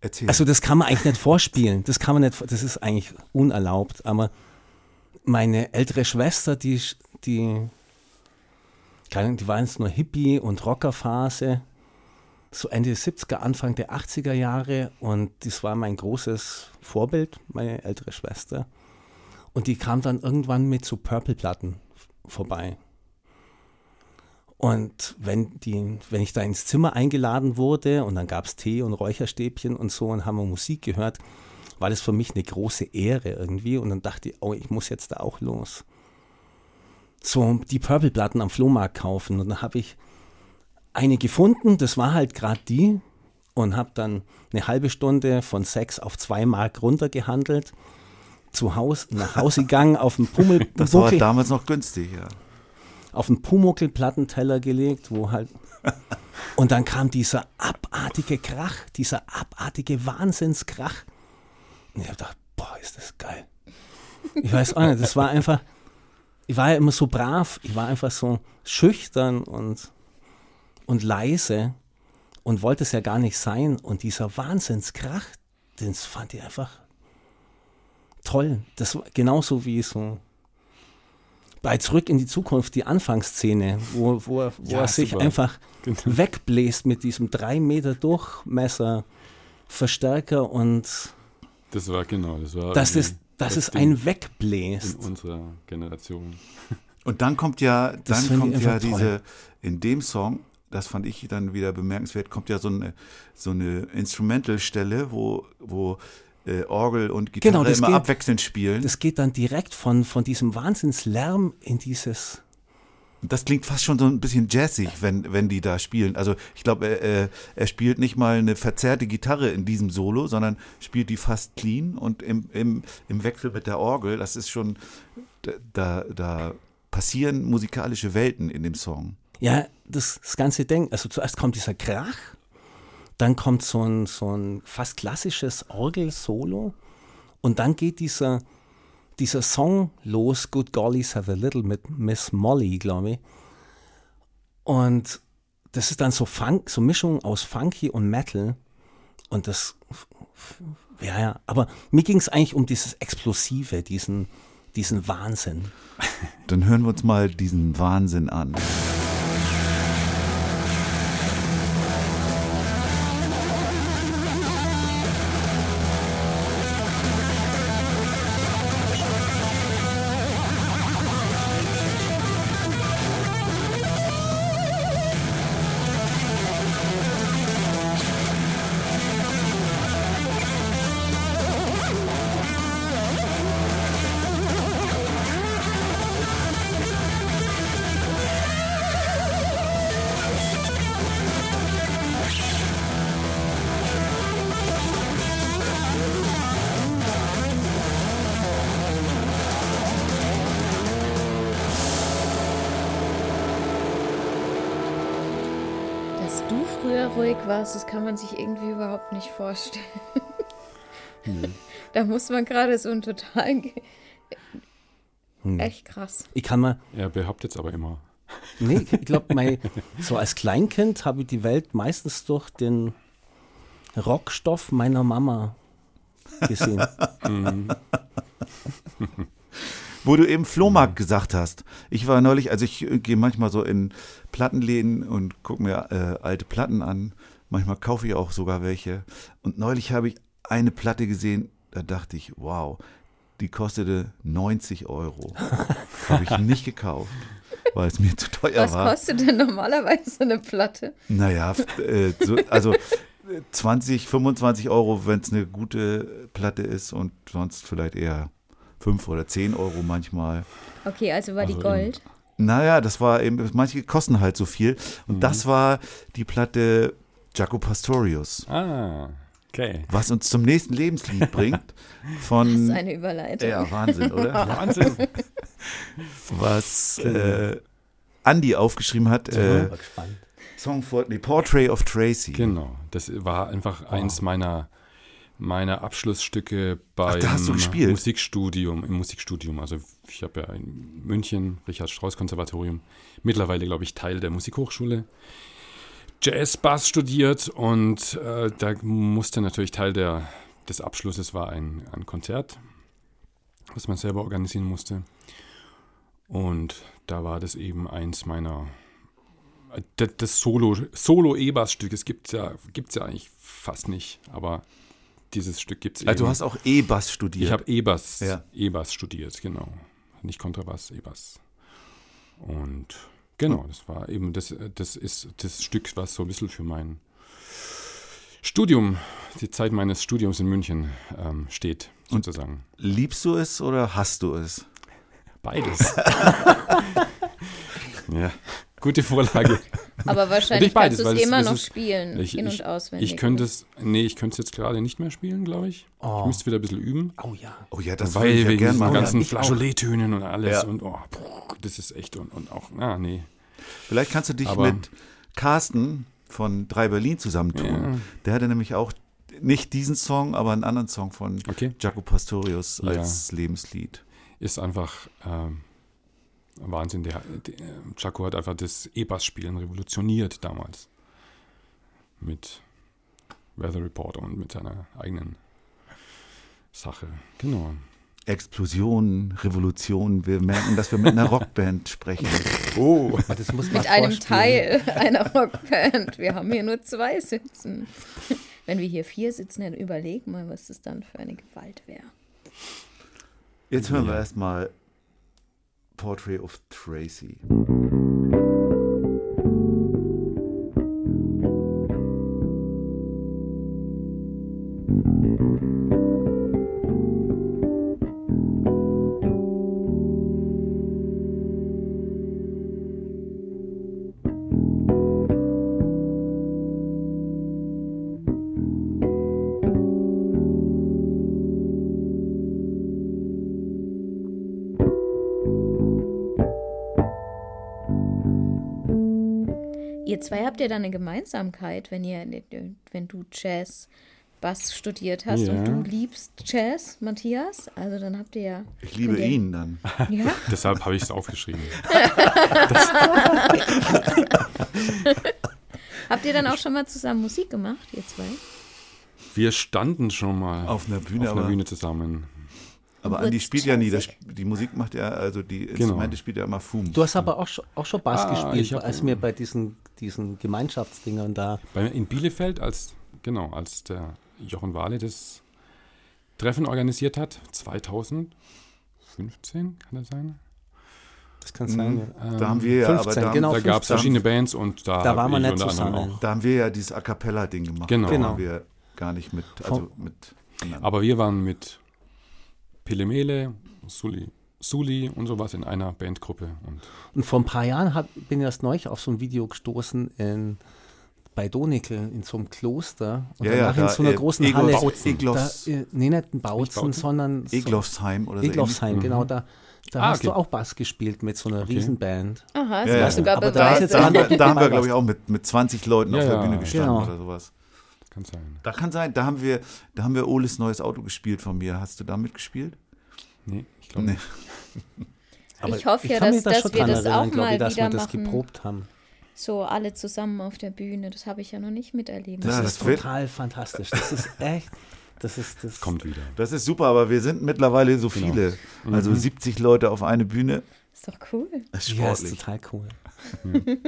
Erzähl. Also das kann man eigentlich nicht vorspielen. Das kann man nicht, das ist eigentlich unerlaubt. Aber meine ältere Schwester, die, die, die war jetzt nur Hippie- und Rockerphase, so Ende der 70er, Anfang der 80er Jahre. Und das war mein großes Vorbild, meine ältere Schwester. Und die kam dann irgendwann mit so Purple-Platten vorbei. Und wenn, die, wenn ich da ins Zimmer eingeladen wurde und dann gab es Tee und Räucherstäbchen und so und haben wir Musik gehört, war das für mich eine große Ehre irgendwie. Und dann dachte ich, oh, ich muss jetzt da auch los. So die Purple-Platten am Flohmarkt kaufen. Und dann habe ich eine gefunden, das war halt gerade die. Und habe dann eine halbe Stunde von sechs auf zwei Mark runtergehandelt. Zu Hause, nach Hause [LAUGHS] gegangen, auf dem Pummel, das war damals noch günstig, ja. auf einen Pumuckl-Plattenteller gelegt, wo halt. [LAUGHS] Und dann kam dieser abartige Krach, dieser abartige Wahnsinnskrach. Und ich habe gedacht, boah, ist das geil. Ich weiß auch nicht, das war einfach. Ich war ja immer so brav, ich war einfach so schüchtern und, und leise und wollte es ja gar nicht sein. Und dieser Wahnsinnskrach, den fand ich einfach toll. Das war genauso wie so bei Zurück in die Zukunft, die Anfangsszene, wo, wo, er- wo Ja, er sich super. einfach [LAUGHS] Genau. wegbläst mit diesem 3 Meter Durchmesser, Verstärker und Das war genau, das war irgendwie dass es Ding ein wegbläst. in unserer Generation. Und dann kommt ja, Das dann kommt ja toll. diese, in dem Song, das fand ich dann wieder bemerkenswert, kommt ja so eine, so eine Instrumental-Stelle, wo, wo äh, Orgel und Gitarre Genau, das immer geht- abwechselnd spielen. Das, Das geht dann direkt von, von diesem Wahnsinnslärm in dieses. klingt fast schon so ein bisschen jazzig, wenn, wenn die da spielen. Also ich glaube, er, er- er spielt nicht mal eine verzerrte Gitarre in diesem Solo, sondern spielt die fast clean und im, im, im Wechsel mit der Orgel, das ist schon, da, da passieren musikalische Welten in dem Song. Ja, das, das ganze Ding. Also zuerst kommt dieser Krach, dann kommt so ein, so ein fast klassisches Orgel-Solo und dann geht dieser, dieser Song los, Good Gollies Have a Little mit Miss Molly, glaube ich. Und das ist dann so Funk, so Mischung aus Funky und Metal. Und das, ja, ja, aber mir ging es eigentlich um dieses Explosive, diesen, diesen Wahnsinn. Dann hören wir uns mal diesen Wahnsinn an. Du früher ruhig warst, das kann man sich irgendwie überhaupt nicht vorstellen. [LAUGHS] Da muss man gerade so einen totalen. Ge Echt krass. Ich kann mal, Er behauptet es aber immer. Nee, ich [LAUGHS] glaube, so als Kleinkind habe ich die Welt meistens durch den Rockstoff meiner Mama gesehen. [LAUGHS] Wo du eben Flohmarkt gesagt hast. Ich war neulich, also ich äh, gehe manchmal so in Plattenläden und gucke mir äh, alte Platten an. Manchmal kaufe ich auch sogar welche. Und neulich habe ich eine Platte gesehen, da dachte ich, wow, die kostete 90 Euro. [LAUGHS] habe ich nicht gekauft, weil es mir zu teuer Was war. kostet denn normalerweise so eine Platte? Naja, äh, so, also 20, 25 Euro, wenn es eine gute Platte ist und sonst vielleicht eher 5 oder 10 Euro manchmal. Okay, also war die Also Gold. Naja, das war eben, manche kosten halt so viel. Und Mhm. das war die Platte Jaco Pastorius, Ah, okay. was uns zum nächsten Lebenslied [LAUGHS] bringt. Das ist Von. eine Überleitung. Ja, Wahnsinn, oder? [LAUGHS] Wahnsinn. Was äh, Andy aufgeschrieben hat. Ich Äh, bin mal gespannt. Song for nee, Portrait of Tracy. Genau, das war einfach eins meiner, meiner Abschlussstücke beim gespielt? Musikstudium, im Musikstudium. Also ich habe ja in München, Richard Strauss Konservatorium, mittlerweile glaube ich Teil der Musikhochschule, Jazz Bass studiert und äh, da musste natürlich Teil der, des Abschlusses war ein, ein Konzert, was man selber organisieren musste. Und da war das eben eins meiner das, das Solo, Solo E-Bass-Stück, es gibt ja, gibt's ja eigentlich fast nicht, aber dieses Stück gibt es eben. Also du hast auch E-Bass studiert. ich habe E-Bass, Ja. E-Bass studiert, genau. Nicht Kontrabass, E-Bass. Und genau, das war eben, das, das ist das Stück, was so ein bisschen für mein Studium, die Zeit meines Studiums in München ähm, steht, sozusagen. Liebst du es oder hast du es? Beides. [LAUGHS] ja, gute Vorlage. [LAUGHS] Aber wahrscheinlich beides, kannst du weil es immer es noch ist- spielen, Ich, in- und auswendig. ich könnte es, nee, ich könnte es jetzt gerade nicht mehr spielen, glaube ich. Oh. Ich müsste wieder ein bisschen üben. Oh ja. Oh ja, das würde weil ich ja wegen gerne diesen machen. ganzen. Flageolet-Tönen und alles Ja. und oh, puh, das ist echt und, und auch, ah, nee. Vielleicht kannst du dich Aber- mit Carsten von Drei Berlin zusammentun. Ja. Der hatte nämlich auch nicht diesen Song, aber einen anderen Song von Okay. Jaco Pastorius Ja. als Lebenslied. Ist einfach ähm, Wahnsinn. Der, der, Jaco hat einfach das E-Bass-Spielen revolutioniert damals. Mit Weather Report und mit seiner eigenen Sache. Genau. Explosion, Revolution. Wir merken, dass wir mit einer [LAUGHS] Rockband sprechen. Oh. Das muss man Mit einem vorspielen. Teil einer Rockband. Wir haben hier nur zwei sitzen. Wenn wir hier vier sitzen, dann überleg mal, was das dann für eine Gewalt wäre. Jetzt hören wir erstmal Portrait of Tracy. Habt ja dann eine Gemeinsamkeit, wenn ihr, wenn du Jazz Bass studiert hast Ja. und du liebst Jazz, Matthias. Also dann habt ihr ja. Ich liebe ihr- ihn dann. [LAUGHS] Ja. [LAUGHS] Deshalb habe ich es aufgeschrieben. [LAUGHS] Habt ihr dann auch schon mal zusammen Musik gemacht, ihr zwei? Wir standen schon mal Auf einer Bühne, auf einer Bühne zusammen. Aber Andi spielt ja nie. Das, die Musik macht ja, also die Genau. Instrumente spielt ja immer Fum. Du hast aber auch schon, auch schon Bass Ah, ich gespielt, als wir bei diesen, diesen Gemeinschaftsdingern da. Bei, in Bielefeld, als, genau, als der Jochen Wahle das Treffen organisiert hat, 2015, kann das sein? Das kann sein. ja. Da haben wir ja, aber 15, da, genau. da gab es 15. verschiedene Bands und da, Da waren wir ich nicht zusammen. auch. da haben wir ja dieses A Cappella-Ding gemacht. Genau. Da Genau. haben wir gar nicht mit, also mit. Aber wir waren mit Pelemele, Suli, Suli und sowas in einer Bandgruppe. Und Und vor ein paar Jahren hab, bin ich erst neulich auf so ein Video gestoßen in, bei Donikel in so einem Kloster. Und Ja, ja, danach in da, so einer äh, großen Eglof- Halle. Bautzen. Eglofs- Da, äh, nee, nicht ein Bautzen, Bautzen? sondern so- Eglofsheim oder so. Eglofsheim, ähnlich. genau. Da, da Ah, hast du okay. auch Bass gespielt mit so einer Okay. Riesenband. Aha, Ja, ja. sogar Aber da Da, haben wir, andere da haben wir, glaube ich, auch mit, mit 20 Leuten auf Ja, der ja. Bühne gestanden Genau. oder sowas. kann sein. Da kann sein, da haben wir, da haben wir Oles neues Auto gespielt von mir. Hast du da mitgespielt? Nee, ich glaube Nee. nicht. Aber Ich hoffe ja, dass- da dass schon wir das erinnern, auch glaub ich, mal dass wir wieder das machen. geprobt haben. So alle zusammen auf der Bühne. Das habe ich ja noch nicht miterlebt. Das ist das wird- total fantastisch. Das ist [LAUGHS] echt. Das ist das. Kommt wieder. Das ist super, aber wir sind mittlerweile so Genau. viele. Also 70 Leute auf eine Bühne. Ist doch cool. Das ist Ja, ist total cool. [LAUGHS]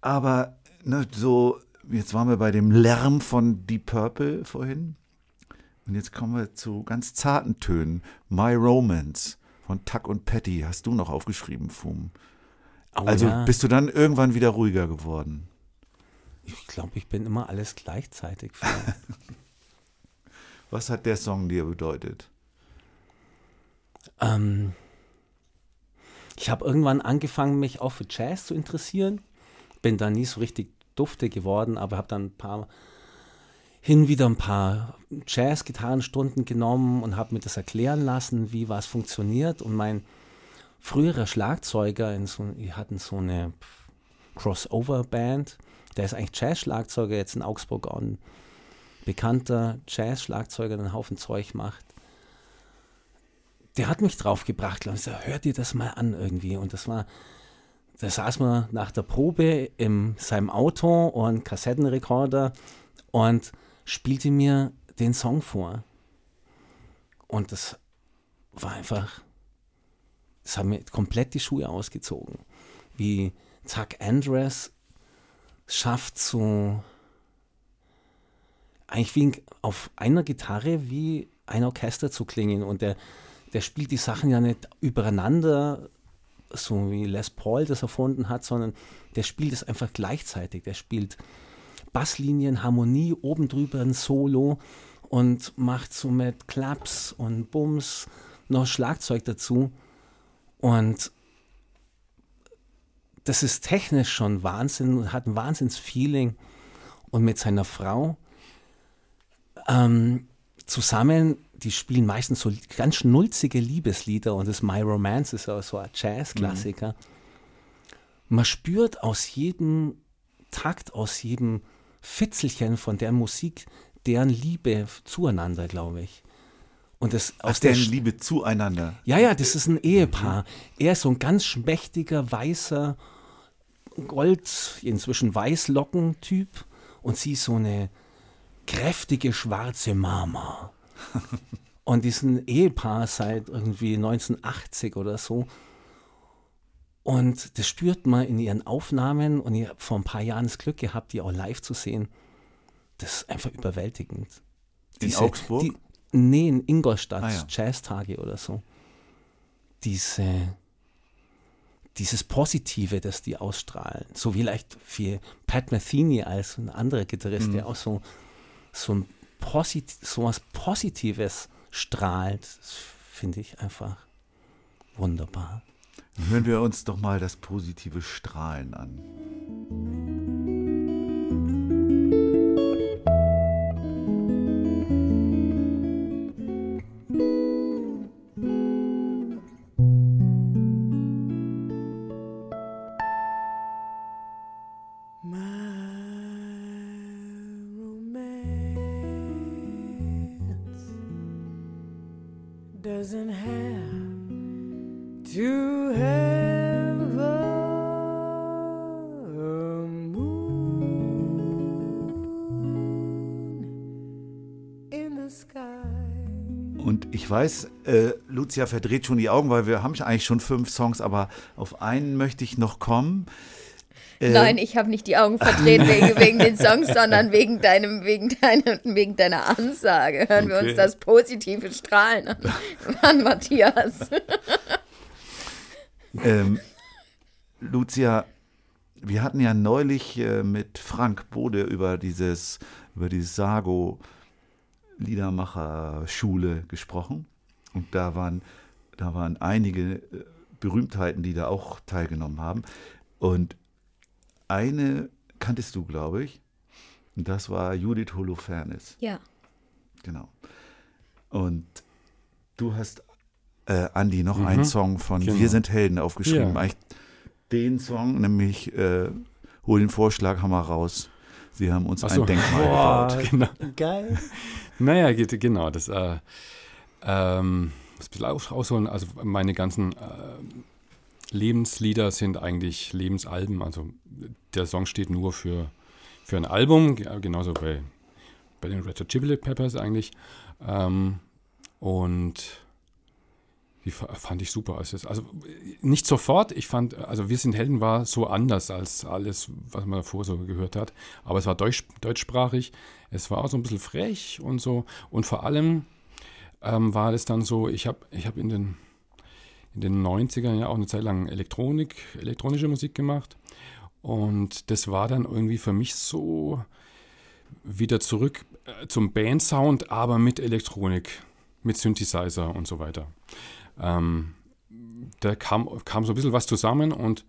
Aber ne, so, jetzt waren wir bei dem Lärm von Deep Purple vorhin. Und jetzt kommen wir zu ganz zarten Tönen. My Romance von Tuck und Patty hast du noch aufgeschrieben, Fum. Oh, Also ja. bist du dann irgendwann wieder ruhiger geworden? Ich glaube, ich bin immer alles gleichzeitig. [LAUGHS] Was hat der Song dir bedeutet? ähm, ich habe irgendwann angefangen, mich auch für Jazz zu interessieren. Bin da nie so richtig dufte geworden, aber habe dann ein paar hin wieder ein paar Jazz-Gitarrenstunden genommen und habe mir das erklären lassen, wie was funktioniert. Und mein früherer Schlagzeuger, in so, die hatten so eine Crossover-Band, der ist eigentlich Jazz-Schlagzeuger, jetzt in Augsburg auch ein bekannter Jazz-Schlagzeuger, der einen Haufen Zeug macht. Der hat mich draufgebracht, glaube ich, so, hör dir das mal an irgendwie. Und das war, da saß man nach der Probe in seinem Auto und Kassettenrekorder und spielte mir den Song vor. Und das war einfach, das hat mir komplett die Schuhe ausgezogen. Wie Zack Andres schafft so eigentlich wie auf einer Gitarre wie ein Orchester zu klingen und der, der spielt die Sachen ja nicht übereinander, so wie Les Paul das erfunden hat, sondern der spielt es einfach gleichzeitig. Der spielt Basslinien, Harmonie, oben drüber ein Solo und macht so mit Claps und Bums noch Schlagzeug dazu. Und das ist technisch schon Wahnsinn, hat ein Wahnsinnsfeeling. Und mit seiner Frau ähm, zusammen, die spielen meistens so ganz schnulzige Liebeslieder und das My Romance ist auch so ein Jazz-Klassiker. Man spürt aus jedem Takt, aus jedem Fitzelchen von der Musik deren Liebe zueinander, glaube ich. Und das Aus aus der deren Sch- Liebe zueinander. ja, ja, das ist ein Ehepaar. Er ist so ein ganz schmächtiger, weißer, Gold, inzwischen Weißlocken-Typ. Und sie ist so eine kräftige, schwarze Mama. [LAUGHS] Und die sind ein Ehepaar seit irgendwie 1980 oder so. Und das spürt man in ihren Aufnahmen. Und ich habe vor ein paar Jahren das Glück gehabt, die auch live zu sehen. Das ist einfach überwältigend. In Augsburg? Die, nee, in Ingolstadt, Ah, ja. Jazztage oder so. Diese, dieses Positive, das die ausstrahlen. So wie vielleicht für Pat Metheny als ein anderer Gitarrist, Mhm. der auch so, so, ein Posit so was Positives strahlt. Das finde ich einfach wunderbar. Hören wir uns doch mal das positive Strahlen an. Weiß, äh, Lucia verdreht schon die Augen, weil wir haben eigentlich schon fünf Songs, aber auf einen möchte ich noch kommen. Äh, Nein, ich habe nicht die Augen verdreht [LAUGHS] wegen, wegen den Songs, sondern wegen deinem, wegen deinem, wegen deiner Ansage. Hören wir Okay. uns das positive Strahlen an, [LAUGHS] Matthias. Ähm, Lucia, wir hatten ja neulich äh, mit Frank Bode über dieses, über die Sago Liedermacher-Schule gesprochen. Und da waren, da waren einige äh, Berühmtheiten, die da auch teilgenommen haben. Und eine kanntest du, glaube ich. Und das war Judith Holofernes. Ja. Genau. Und du hast, äh, Andi, noch einen Song von genau. Wir sind Helden aufgeschrieben. Ja. Eigentlich den Song, nämlich äh, Hol den Vorschlaghammer raus. Sie haben uns so. ein Denkmal gebaut. Genau. Geil. Naja, geht, genau. Das, äh, ähm, ein bisschen aus- ausholen. Also meine ganzen äh, Lebenslieder sind eigentlich Lebensalben. Also der Song steht nur für, für ein Album, ge- genauso bei, bei den Red Hot Chili Peppers eigentlich. Ähm, und die fa- fand ich super. Also, also nicht sofort, ich fand, also Wir sind Helden war so anders als alles, was man davor so gehört hat. Aber es war deutsch, deutschsprachig, es war auch so ein bisschen frech und so. Und vor allem ähm, war das dann so, ich habe ich hab in den, in den 90ern ja auch eine Zeit lang Elektronik, elektronische Musik gemacht. Und das war dann irgendwie für mich so wieder zurück äh, zum Bandsound, aber mit Elektronik, mit Synthesizer und so weiter. Ähm, da kam, kam so ein bisschen was zusammen und,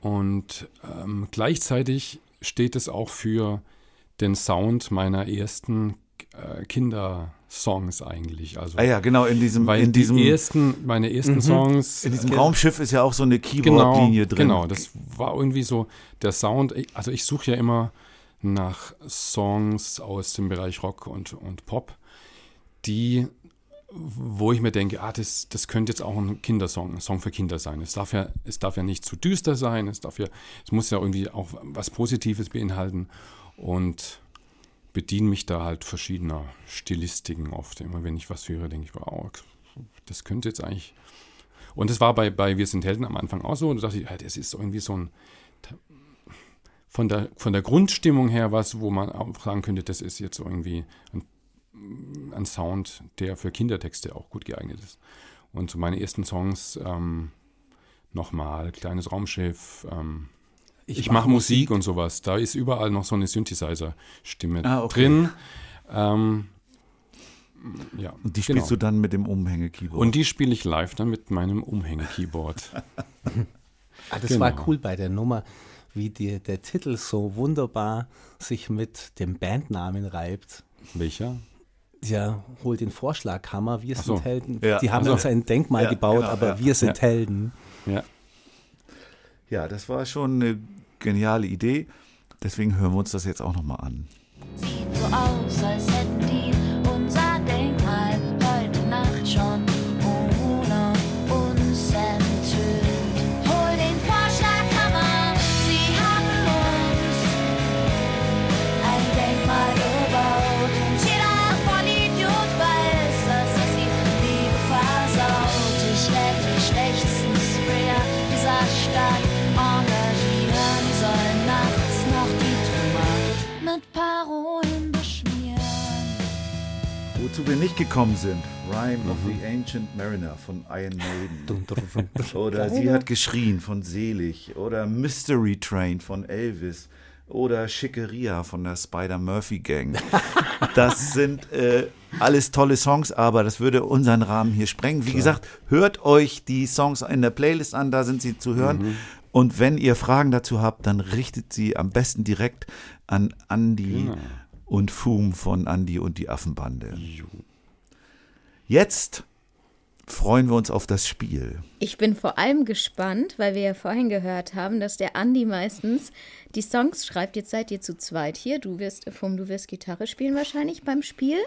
und ähm, gleichzeitig steht es auch für den Sound meiner ersten äh, Kindersongs eigentlich. Also, Ah ja, genau, in diesem, weil in diesem, die ersten, meine ersten Songs. in diesem äh, Raumschiff ist ja auch so eine genau, Keyboard-Linie drin. Genau, das war irgendwie so der Sound. Also ich suche ja immer nach Songs aus dem Bereich Rock und, und Pop, die, wo ich mir denke, ah, das, das könnte jetzt auch ein Kindersong, ein Song für Kinder sein. Es darf ja, es darf ja nicht zu düster sein, es darf ja, es muss ja irgendwie auch was Positives beinhalten und bediene mich da halt verschiedener Stilistiken oft. Immer wenn ich was höre, denke ich, wow, das könnte jetzt eigentlich und das war bei, bei Wir sind Helden am Anfang auch so. Und da dachte ich, das ist irgendwie so ein, von der, von der Grundstimmung her was, wo man auch sagen könnte, das ist jetzt irgendwie ein, ein Sound, der für Kindertexte auch gut geeignet ist. Und so meine ersten Songs, ähm, nochmal, kleines Raumschiff, ähm, ich, mache Musik und sowas. Da ist überall noch so eine Synthesizer-Stimme Ah, okay. drin. Ähm, ja, Und die genau. spielst du dann mit dem Umhänge-Keyboard. Und die spiele ich live dann mit meinem Umhänge-Keyboard. [LAUGHS] Ah, das Genau. war cool bei der Nummer, wie die, der Titel so wunderbar sich mit dem Bandnamen reibt. Welcher? Ja, hol den Vorschlaghammer, wir Ach sind so. Helden. Ja. Die haben Ach so. uns ein Denkmal Ja, gebaut, genau, aber ja. wir sind Ja. Helden. Ja. Ja, das war schon eine geniale Idee. Deswegen hören wir uns das jetzt auch nochmal an. Sieht so aus, als hätten gekommen sind. Rhyme of the Ancient Mariner von Iron Maiden. Oder Sie hat geschrien von Selig. Oder Mystery Train von Elvis. Oder Schickeria von der Spider-Murphy Gang. [LAUGHS] Das sind äh, alles tolle Songs, aber das würde unseren Rahmen hier sprengen. Wie gesagt, hört euch die Songs in der Playlist an, da sind sie zu hören. Und wenn ihr Fragen dazu habt, dann richtet sie am besten direkt an Andy Genau. und Fum von Andy und die Affenbande. Jetzt freuen wir uns auf das Spiel. Ich bin vor allem gespannt, weil wir ja vorhin gehört haben, dass der Andi meistens die Songs schreibt. Jetzt seid ihr zu zweit hier. Du wirst, Fum, du wirst Gitarre spielen wahrscheinlich beim Spiel.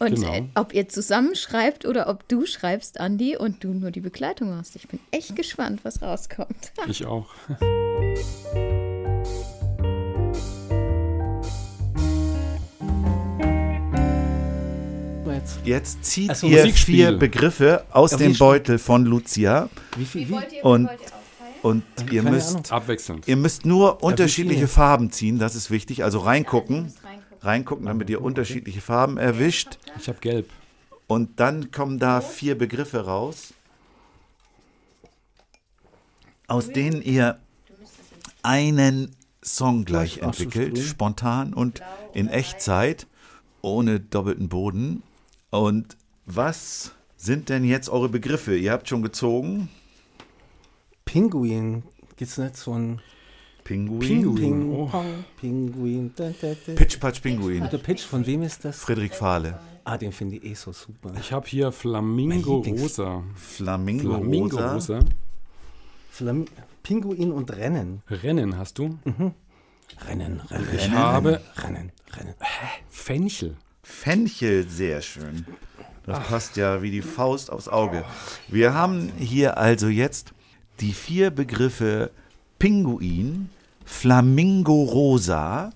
Und Genau. äh, ob ihr zusammen schreibt oder ob du schreibst, Andi, und du nur die Begleitung hast. Ich bin echt gespannt, was rauskommt. Ich auch. [LAUGHS] Jetzt, Jetzt zieht Also ihr vier Begriffe aus Ja, dem Beutel von Lucia wie viel? Wie? und, und ihr keine müsst, Ahnung. Abwechselnd. ihr müsst nur unterschiedliche viele? Farben ziehen, das ist wichtig. Also reingucken, reingucken, damit ihr unterschiedliche Farben erwischt. Ich habe gelb. Und dann kommen da vier Begriffe raus, aus denen ihr einen Song gleich entwickelt, spontan und in Echtzeit, ohne doppelten Boden. Und was sind denn jetzt eure Begriffe? Ihr habt schon gezogen. Pinguin. Gibt es nicht so ein Pinguin. Ping, Oh. Pinguin? Da, da, da. Pitch Patch Pinguin. Der Pitch, von wem ist das? Friedrich Fahle. Ah, den finde ich eh so super. Ich habe hier Flamingo Rosa. Flamingo, Flamingo Rosa. Flam Pinguin und Rennen. Rennen hast du? Rennen, Rennen. Ich Rennen, habe Rennen, Rennen. Fenchel. Fenchel, sehr schön. Das passt ja wie die Faust aufs Auge. Wir haben hier also jetzt die vier Begriffe Pinguin, Flamingo Rosa,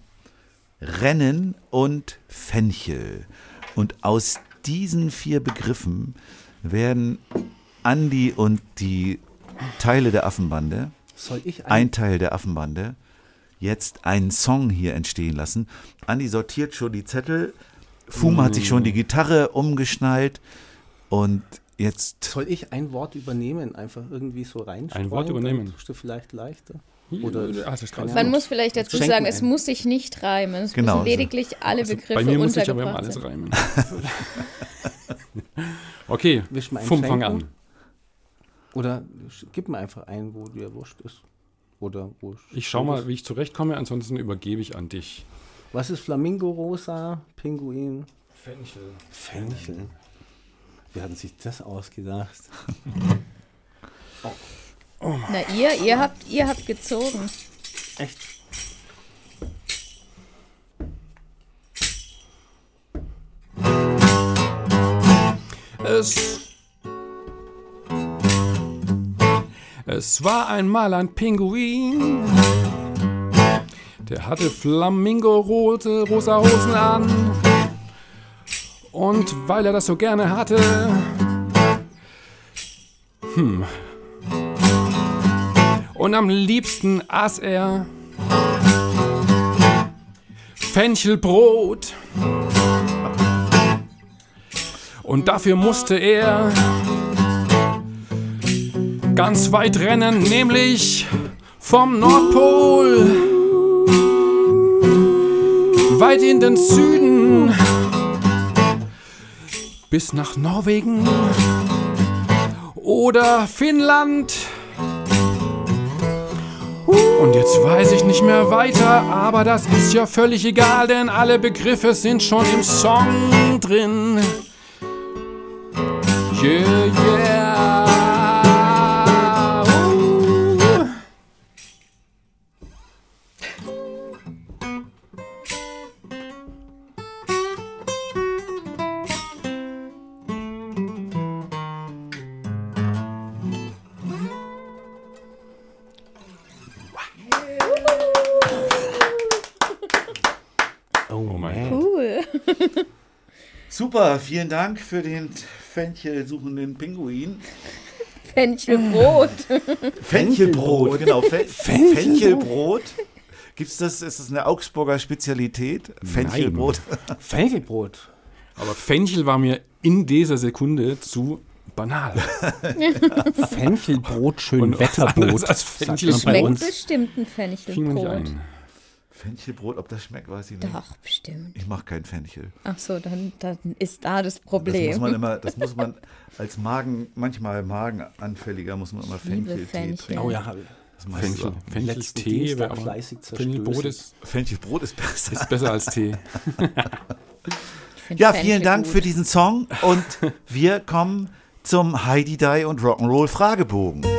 Rennen und Fenchel. Und aus diesen vier Begriffen werden Andi und die Teile der Affenbande ein, ein Teil der Affenbande jetzt einen Song hier entstehen lassen. Andi sortiert schon die Zettel. Fum hat sich schon die Gitarre umgeschnallt. Und jetzt, soll ich ein Wort übernehmen? Einfach irgendwie so rein. Ein Wort übernehmen? Dann tust du vielleicht leichter. Oder also Man muss vielleicht dazu Schenken sagen, es muss sich nicht reimen. Es Genau, müssen lediglich alle Also Begriffe bei mir muss ich aber immer alles reimen. [LAUGHS] okay, vom Fang an. Oder gib mir einfach ein, wo dir wurscht ist. Oder wo Ich schau mal, wie ich zurechtkomme, ansonsten übergebe ich an dich. Was ist Flamingo rosa, Pinguin? Fenchel. Fenchel. Wie hatten sich das ausgedacht? Na, ihr, ihr habt, ihr habt gezogen. Echt? Es. Es war einmal ein Pinguin. Der hatte flamingo-rote rosa Hosen an. Und weil er das so gerne hatte. Hm. Und am liebsten aß er Fenchelbrot. Und dafür musste er ganz weit rennen, nämlich vom Nordpol weit in den Süden bis nach Norwegen oder Finnland. Und jetzt weiß ich nicht mehr weiter, aber das ist ja völlig egal, denn alle Begriffe sind schon im Song drin. Yeah, yeah. Super, vielen Dank für den Fenchelsuchenden Pinguin. [LAUGHS] Fenchelbrot. Fenchelbrot, genau. Fe [LAUGHS] Fenchelbrot. Gibt's das? Ist das eine Augsburger Spezialität? Fenchelbrot. [LAUGHS] Fenchelbrot. Aber Fenchel war mir in dieser Sekunde zu banal. Fenchelbrot, schön Wetterbrot. als man bei Schmeckt uns. bestimmt ein Fenchelbrot. Fenchelbrot, ob das schmeckt, weiß ich nicht. Doch, bestimmt. Ich mache kein Fenchel. Ach so, dann, dann ist da das Das Problem. muss man immer, das muss man [LAUGHS] als Magen, manchmal Magenanfälliger, muss man immer Fencheltee Fenchel. trinken. Oh ja. Das meinst Fenchel, du? Fencheltee fleißig Fenchelbrot ist, Fenchelbrot ist besser. ist besser als Tee. Ja, Fenchel vielen Dank gut. für diesen Song und wir kommen zum Heidi Die und Rock'n'Roll Fragebogen.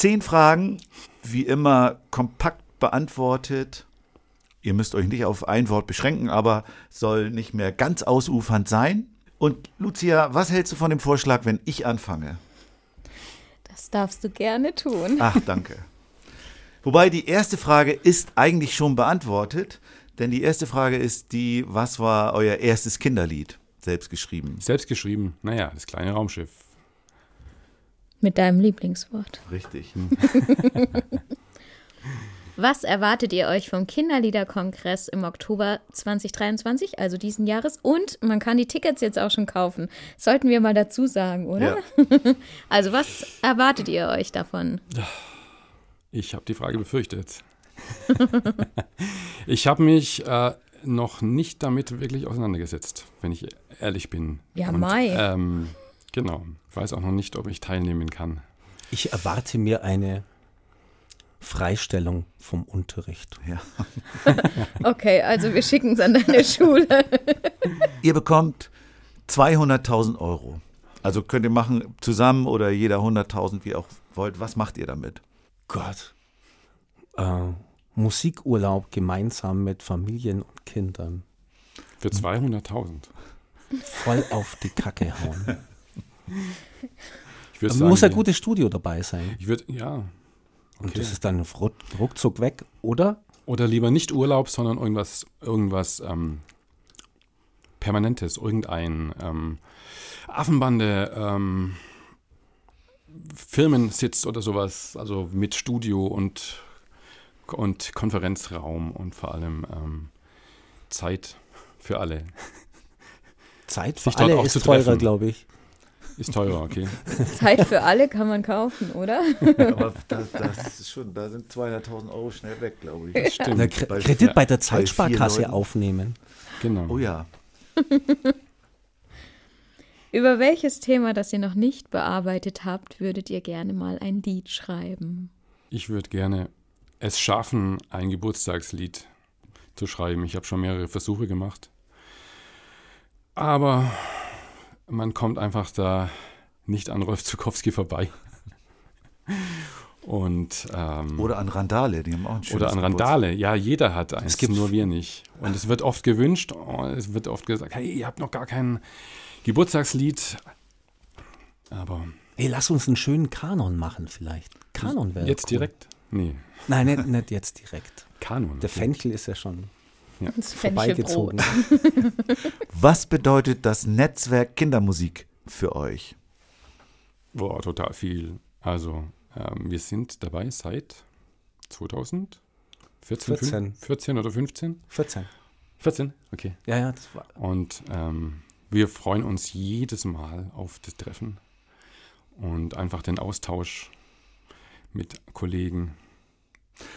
Zehn Fragen, wie immer kompakt beantwortet. Ihr müsst euch nicht auf ein Wort beschränken, aber soll nicht mehr ganz ausufernd sein. Und Lucia, was hältst du von dem Vorschlag, wenn ich anfange? Das darfst du gerne tun. Ach, danke. Wobei die erste Frage ist eigentlich schon beantwortet, denn die erste Frage ist die, was war euer erstes Kinderlied? Selbst geschrieben. Selbst geschrieben. Naja, das kleine Raumschiff. Mit deinem Lieblingswort. Richtig. [LAUGHS] Was erwartet ihr euch vom Kinderliederkongress im Oktober 2023, also diesen Jahres? Und man kann die Tickets jetzt auch schon kaufen. Sollten wir mal dazu sagen, oder? Ja. [LAUGHS] Also was erwartet ihr euch davon? Ich habe die Frage befürchtet. [LAUGHS] ich habe mich äh, noch nicht damit wirklich auseinandergesetzt, wenn ich ehrlich bin. Ja, Mai. Ähm, genau. Ich weiß auch noch nicht, ob ich teilnehmen kann. Ich erwarte mir eine Freistellung vom Unterricht. Ja. [LAUGHS] Okay, also wir schicken es an deine Schule. [LAUGHS] Ihr bekommt 200.000 Euro. Also könnt ihr machen zusammen oder jeder 100.000, wie ihr auch wollt. Was macht ihr damit? Gott. Äh, Musikurlaub gemeinsam mit Familien und Kindern. Für 200.000. Voll auf die Kacke hauen. [LAUGHS] Ich sagen, muss ein gutes Studio dabei sein. Ich würde, ja. Und Okay. das ist dann ruck, ruckzuck weg, oder? Oder lieber nicht Urlaub, sondern irgendwas, irgendwas ähm, Permanentes, irgendein ähm, Affenbande, ähm, Firmensitz oder sowas, also mit Studio und, und Konferenzraum und vor allem ähm, Zeit für alle. Zeit für Sich alle ist teurer, glaube ich. Ist teurer, okay. [LAUGHS] Zeit für alle kann man kaufen, oder? Aber das, das ist schon, da sind 200.000 Euro schnell weg, glaube ich. Stimmt. Na, Kre- Bei- Kredit bei der bei Zeitsparkasse Leuten. aufnehmen. Genau. Oh ja. [LAUGHS] Über welches Thema, das ihr noch nicht bearbeitet habt, würdet ihr gerne mal ein Lied schreiben? Ich würde gerne es schaffen, ein Geburtstagslied zu schreiben. Ich habe schon mehrere Versuche gemacht. Aber man kommt einfach da nicht an Rolf Zukowski vorbei. Und ähm, Oder an Randale, die haben auch ein schönes Oder an Randale. Ja, jeder hat eins, gibt- nur wir nicht. Und es wird oft gewünscht, oh, es wird oft gesagt, hey, ihr habt noch gar kein Geburtstagslied. Aber Hey, lass uns einen schönen Kanon machen vielleicht. Kanon wäre jetzt cool. direkt? Nee, Nein, nicht, nicht jetzt direkt. Kanon. Der Fenchel ist ja schon Das vorbeigezogen. [LAUGHS] Was bedeutet das Netzwerk Kindermusik für euch? Boah, total viel. Also, ähm, wir sind dabei seit 2014, 14. 14 oder 15? 14. 14, okay. Ja, ja, das war. Und ähm, wir freuen uns jedes Mal auf das Treffen und einfach den Austausch mit Kollegen.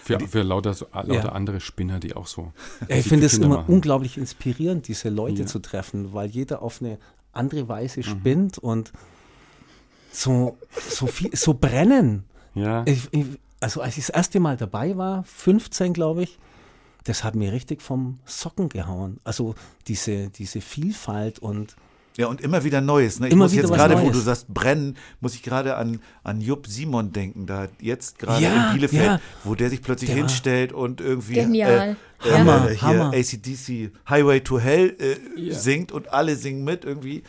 Für, für lauter, so, lauter Ja. andere Spinner, die auch so. Ich finde es immer machen. unglaublich inspirierend, diese Leute Ja. zu treffen, weil jeder auf eine andere Weise Mhm. spinnt und so, so, viel, so brennen. Ja, Ich, ich, also als ich das erste Mal dabei war, 15 glaube ich, das hat mir richtig vom Socken gehauen. Also diese, diese Vielfalt und Ja, und immer wieder Neues. Ne? Ich Immer muss jetzt gerade, wo du sagst, brennen, muss ich gerade an, an Jupp Simon denken. Da jetzt gerade Ja, in Bielefeld, ja. wo der sich plötzlich Der hinstellt und irgendwie Genial. Äh, Ja. Hammer, äh, hier Hammer. ACDC Highway to Hell äh, Ja. singt und alle singen mit. Irgendwie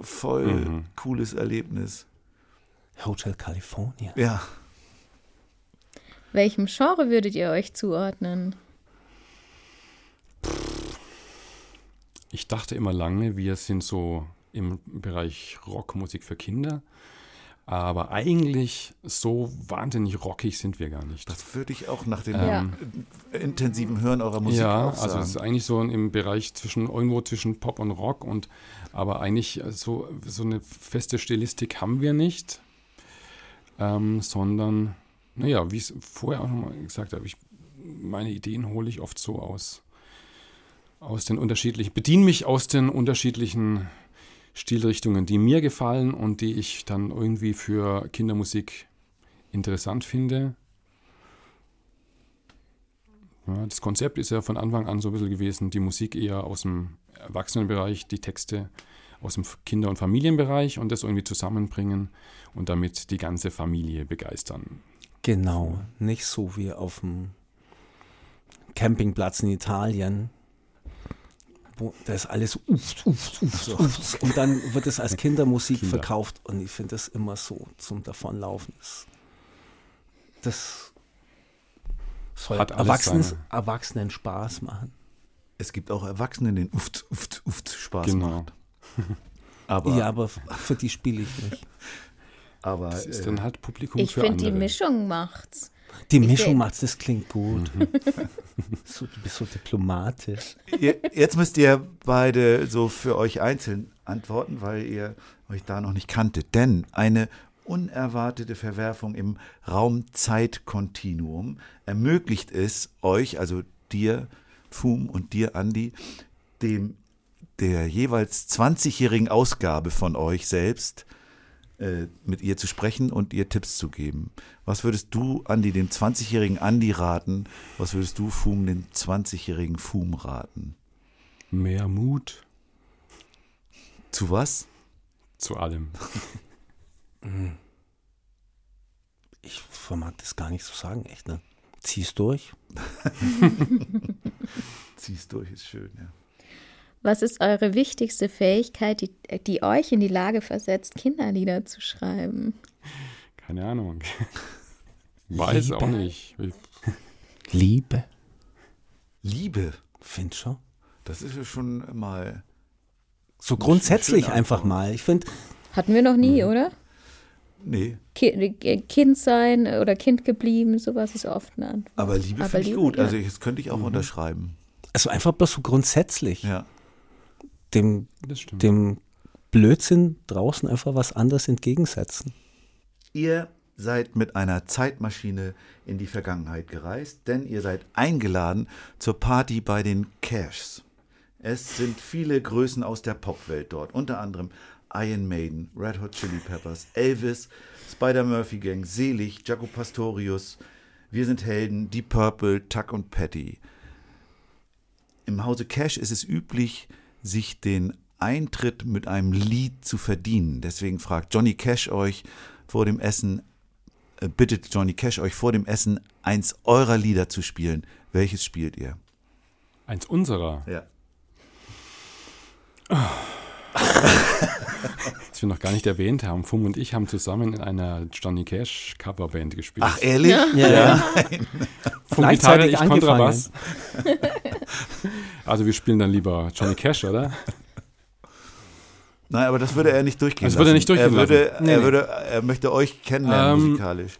voll Mhm. cooles Erlebnis. Hotel California. Ja. Welchem Genre würdet ihr euch zuordnen? Ich dachte immer lange, wir sind so im Bereich Rockmusik für Kinder. Aber eigentlich so wahnsinnig rockig sind wir gar nicht. Das würde ich auch nach dem Ja. intensiven Hören eurer Musik ja, auch also sagen. es ist eigentlich so im Bereich zwischen irgendwo zwischen Pop und Rock und aber eigentlich so, so eine feste Stilistik haben wir nicht, ähm, sondern naja, wie ich es vorher auch nochmal gesagt habe, ich, meine Ideen hole ich oft so aus, aus den unterschiedlichen, bediene mich aus den unterschiedlichen Stilrichtungen, die mir gefallen und die ich dann irgendwie für Kindermusik interessant finde. Ja, das Konzept ist ja von Anfang an so ein bisschen gewesen, die Musik eher aus dem Erwachsenenbereich, die Texte aus dem Kinder- und Familienbereich und das irgendwie zusammenbringen und damit die ganze Familie begeistern. Genau, nicht so wie auf dem Campingplatz in Italien, wo das alles uft, uft, uft, uft, und dann wird es als Kindermusik Kinder. verkauft und ich finde das immer so zum Davonlaufen. Das, das soll Hat alles Erwachsenen, seine- Erwachsenen Spaß machen. Es gibt auch Erwachsenen, denen uft, uft, uft Spaß Genau. macht. [LAUGHS] Aber, ja, aber für die spiele ich nicht. aber Das ist äh, dann halt Publikum Ich für finde, die. Mischung macht's. Die Mischung macht das klingt gut. [LAUGHS] so, du bist so diplomatisch. ihr, jetzt müsst ihr beide so für euch einzeln antworten, weil ihr euch da noch nicht kanntet. Denn eine unerwartete Verwerfung im Raum-Zeit-Kontinuum ermöglicht es euch, also dir, Fum und dir, Andi, dem der jeweils 20-jährigen Ausgabe von euch selbst äh, mit ihr zu sprechen und ihr Tipps zu geben. Was würdest du, Andi, dem 20-jährigen Andi raten? Was würdest du, Fum, dem 20-jährigen Fum raten? Mehr Mut Zu was? zu allem. [LAUGHS] Ich vermag das gar nicht zu sagen, echt. Ne? Zieh's durch. [LAUGHS] Zieh's durch, ist schön, ja. Was ist eure wichtigste Fähigkeit, die, die euch in die Lage versetzt, Kinderlieder zu schreiben? Keine Ahnung. Weiß Liebe. auch nicht. Liebe. Liebe, Find schon. das ist ja schon mal. So grundsätzlich einfach mal. Ich finde, Hatten wir noch nie, oder? Nee, Ki äh, Kind sein oder Kind geblieben, sowas ist oft eine Antwort. aber Liebe finde ich gut. ja. Also, das könnte ich auch unterschreiben. also einfach bloß so grundsätzlich. Ja. Dem, dem Blödsinn draußen einfach was anderes entgegensetzen. Ihr seid mit einer Zeitmaschine in die Vergangenheit gereist, denn ihr seid eingeladen zur Party bei den Cashs. Es sind viele Größen aus der Popwelt dort, unter anderem Iron Maiden, Red Hot Chili Peppers, Elvis, Spider-Murphy Gang, Selig, Jaco Pastorius, Wir sind Helden, Deep Purple, Tuck und Patty. Im Hause Cash ist es üblich, sich den Eintritt mit einem Lied zu verdienen. Deswegen fragt Johnny Cash euch vor dem Essen, äh, bittet Johnny Cash euch vor dem Essen eins eurer Lieder zu spielen. Welches spielt ihr? Eins unserer, Ja. [LAUGHS] das wir noch gar nicht erwähnt haben. Fum und ich haben zusammen in einer Johnny Cash Coverband gespielt. Ach, ehrlich? Ja, Fum Gitarre, gleichzeitig ich Kontrabass. [LAUGHS] also wir spielen dann lieber Johnny Cash, oder? Nein, aber das würde er nicht durchgehen Das würde er lassen. nicht durchgehen er würde, lassen. er würde, er möchte euch kennenlernen Ähm, musikalisch.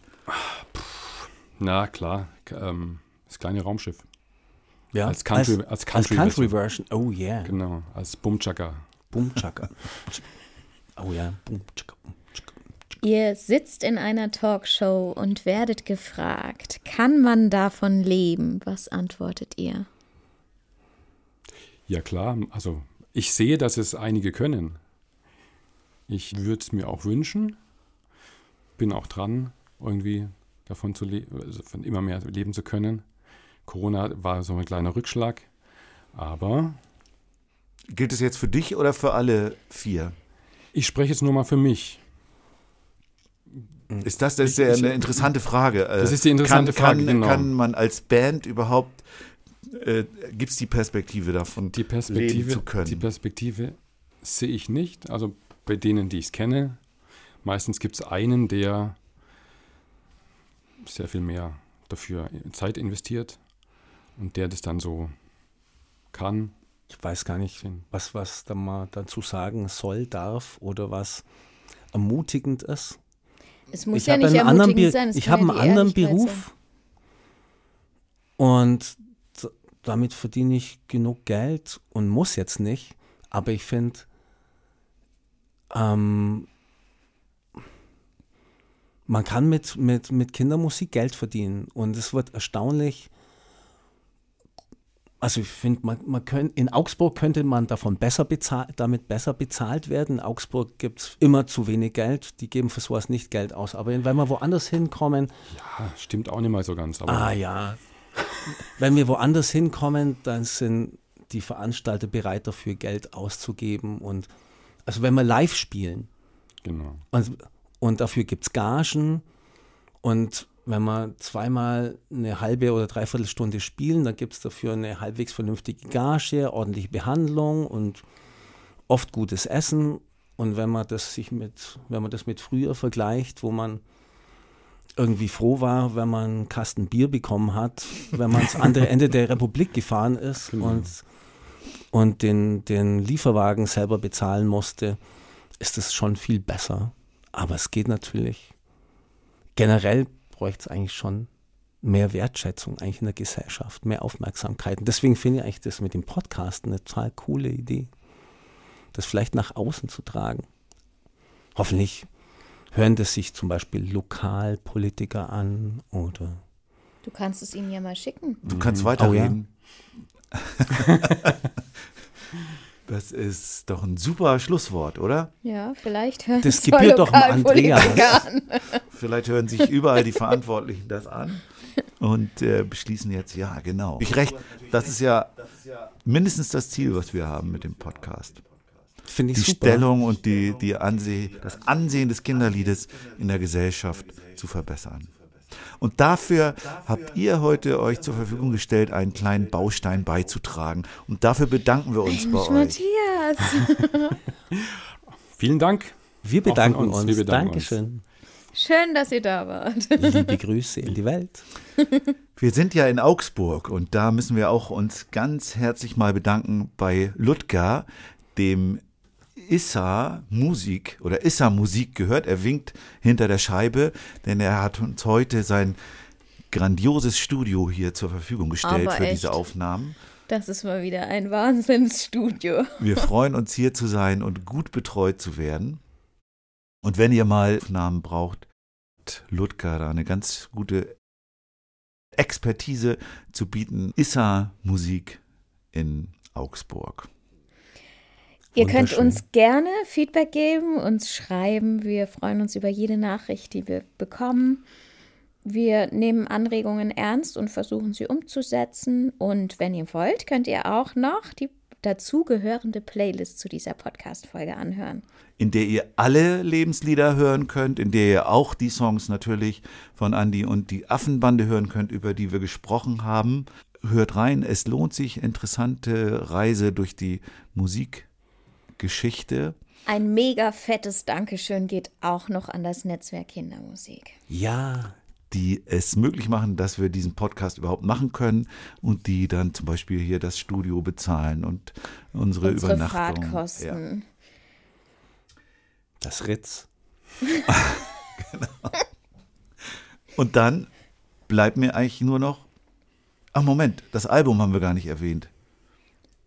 Na klar, ähm, das kleine Raumschiff. Ja, Als Country- als als Country- Country Version. Oh yeah. Genau, als Bumchaka. Boom Chaka. Oh ja, Boom Chaka. Ihr sitzt in einer Talkshow und werdet gefragt, kann man davon leben? Was antwortet ihr? Ja klar, also ich sehe, dass es einige können. Ich würde es mir auch wünschen. Bin auch dran, irgendwie davon zu leben, also von immer mehr leben zu können. Corona war so ein kleiner Rückschlag, aber Gilt es jetzt für dich oder für alle vier? ich spreche jetzt nur mal für mich. Ist das, das ist ja eine interessante Frage. Äh, Das ist die interessante kann, Frage, kann, genau. Kann man als Band überhaupt, äh, gibt es die Perspektive davon, Die Perspektive, zu können? die Perspektive sehe ich nicht. Also bei denen, die ich es kenne, meistens gibt es einen, der sehr viel mehr dafür Zeit investiert und der das dann so kann. Ich weiß gar nicht, was, was da mal dazu sagen soll, darf oder was ermutigend ist. Es muss ich ja habe nicht einen anderen, ermutigend Be sein. es ich habe ja einen anderen Beruf und d- damit verdiene ich genug Geld und muss jetzt nicht. Aber ich finde, ähm, man kann mit, mit, mit Kindermusik Geld verdienen und es wird erstaunlich. Also ich finde, man, man könnt, in Augsburg könnte man davon besser bezahlt, damit besser bezahlt werden. In Augsburg gibt es immer zu wenig Geld, die geben für sowas nicht Geld aus. Aber wenn wir woanders hinkommen, Ja, stimmt auch nicht mal so ganz. Ah ja, wenn wir woanders hinkommen, dann sind die Veranstalter bereit dafür Geld auszugeben. Und also wenn wir live spielen, genau. und, und dafür gibt es Gagen. Und wenn wir zweimal eine halbe oder dreiviertel Stunde spielen, dann gibt es dafür eine halbwegs vernünftige Gage, ordentliche Behandlung und oft gutes Essen. Und wenn man das sich mit, wenn man das mit früher vergleicht, wo man irgendwie froh war, wenn man einen Kasten Bier bekommen hat, wenn man ans andere Ende der Republik gefahren ist und, und den, den Lieferwagen selber bezahlen musste, ist es schon viel besser. Aber es geht natürlich. Generell bräuchte es eigentlich schon mehr Wertschätzung eigentlich in der Gesellschaft, mehr Aufmerksamkeit. Und deswegen finde ich eigentlich das mit dem Podcast eine total coole Idee, das vielleicht nach außen zu tragen. Hoffentlich hören das sich zum Beispiel Lokalpolitiker an oder Du kannst es ihnen ja mal schicken. Du kannst Oh ja. [LAUGHS] Das ist doch ein super Schlusswort, oder? Ja, vielleicht hören Das [LAUGHS] gebührt doch dem Lokalpolitiker an. [LAUGHS] Vielleicht hören sich überall die Verantwortlichen das an und äh, beschließen jetzt, ja, genau. Ich recht, das ist ja mindestens das Ziel, was wir haben mit dem Podcast. finde ich Die super. Stellung und die, die Anseh, das Ansehen des Kinderliedes in der Gesellschaft zu verbessern. Und dafür habt ihr heute euch zur Verfügung gestellt, einen kleinen Baustein beizutragen. Und dafür bedanken wir uns bei euch. Matthias, [LAUGHS] Vielen Dank. Wir bedanken uns, uns. wir bedanken uns. Dankeschön. schön, dass ihr da wart. Liebe Grüße in die Welt. [LAUGHS] Wir sind ja in Augsburg und da müssen wir auch uns ganz herzlich mal bedanken bei Ludger, dem Issa Musik oder Issa Musik gehört. Er winkt hinter der Scheibe, denn er hat uns heute sein grandioses Studio hier zur Verfügung gestellt Aber für echt. diese Aufnahmen. Das ist mal wieder ein Wahnsinnsstudio. Wir freuen uns hier zu sein und gut betreut zu werden. Und wenn ihr mal Namen braucht, hat Ludger da eine ganz gute Expertise zu bieten. Issa Musik in Augsburg. Ihr könnt uns gerne Feedback geben, uns schreiben. Wir freuen uns über jede Nachricht, die wir bekommen. Wir nehmen Anregungen ernst und versuchen sie umzusetzen. Und wenn ihr wollt, könnt ihr auch noch die dazugehörende Playlist zu dieser Podcast-Folge anhören. in der ihr alle Lebenslieder hören könnt, in der ihr auch die Songs natürlich von Andy und die Affenbande hören könnt, über die wir gesprochen haben. Hört rein, es lohnt sich, interessante Reise durch die Musikgeschichte. Ein mega fettes Dankeschön geht auch noch an das Netzwerk Kindermusik. Ja, die es möglich machen, dass wir diesen Podcast überhaupt machen können und die dann zum Beispiel hier das Studio bezahlen und unsere, Unsere Übernachtung. Ja. Fahrtkosten. das Ritz. [LAUGHS] Und dann bleibt mir eigentlich nur noch. Ach Moment, das Album haben wir gar nicht erwähnt.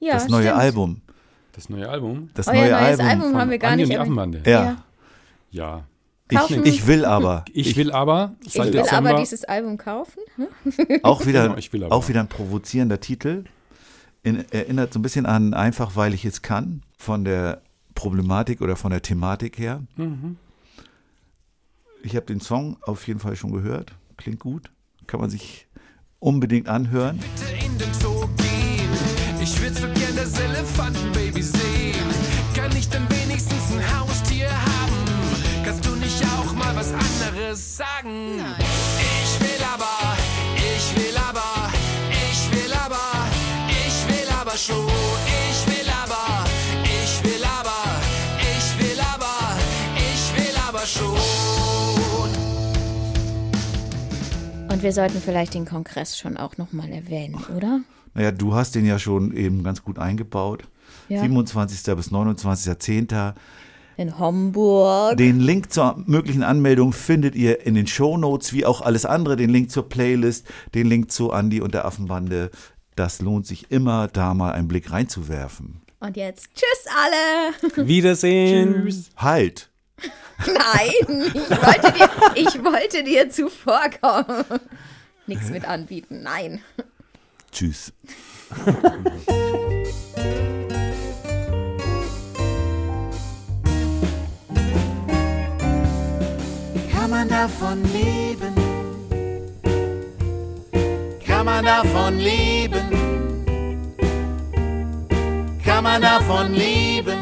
Ja, das neue stimmt. Album. Das neue Album? Das Euer neue neues Album. Album haben wir gar Andi nicht. Affenbande. ja, Ja. ich, ich will aber. Ich, will aber Ich will Dezember. aber dieses Album kaufen. [LAUGHS] auch wieder, Genau, ich will aber. auch wieder ein provozierender Titel. In, erinnert so ein bisschen an einfach, weil ich es kann, von der Problematik oder von der Thematik her. Mhm. Ich habe den Song auf jeden Fall schon gehört. Klingt gut. Kann man sich unbedingt anhören. in den Zoo gehen. Ich würd so gern das Elefantenbaby. Ich denn wenigstens ein Haustier haben? Kannst du nicht auch mal was anderes sagen? Ich will aber, ich will aber, ich will aber, ich will aber schon. Ich will aber, ich will aber, ich will aber, ich will aber schon. Und wir sollten vielleicht den Kongress schon auch nochmal erwähnen, oder? Naja, du hast den ja schon eben ganz gut eingebaut. Ja. 27. bis 29.10. In Homburg. Den Link zur möglichen Anmeldung findet ihr in den Shownotes, wie auch alles andere. Den Link zur Playlist, den Link zu Andy und der Affenbande. Das lohnt sich immer, da mal einen Blick reinzuwerfen. Und jetzt tschüss alle. [LAUGHS] Wiedersehen. Halt! Nein, ich wollte dir, ich wollte dir zuvorkommen. Nichts mit anbieten, nein. Tschüss. [LAUGHS] man davon leben? Kann man davon leben? Kann man davon leben?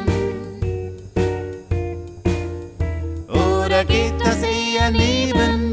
Oder geht das eher neben?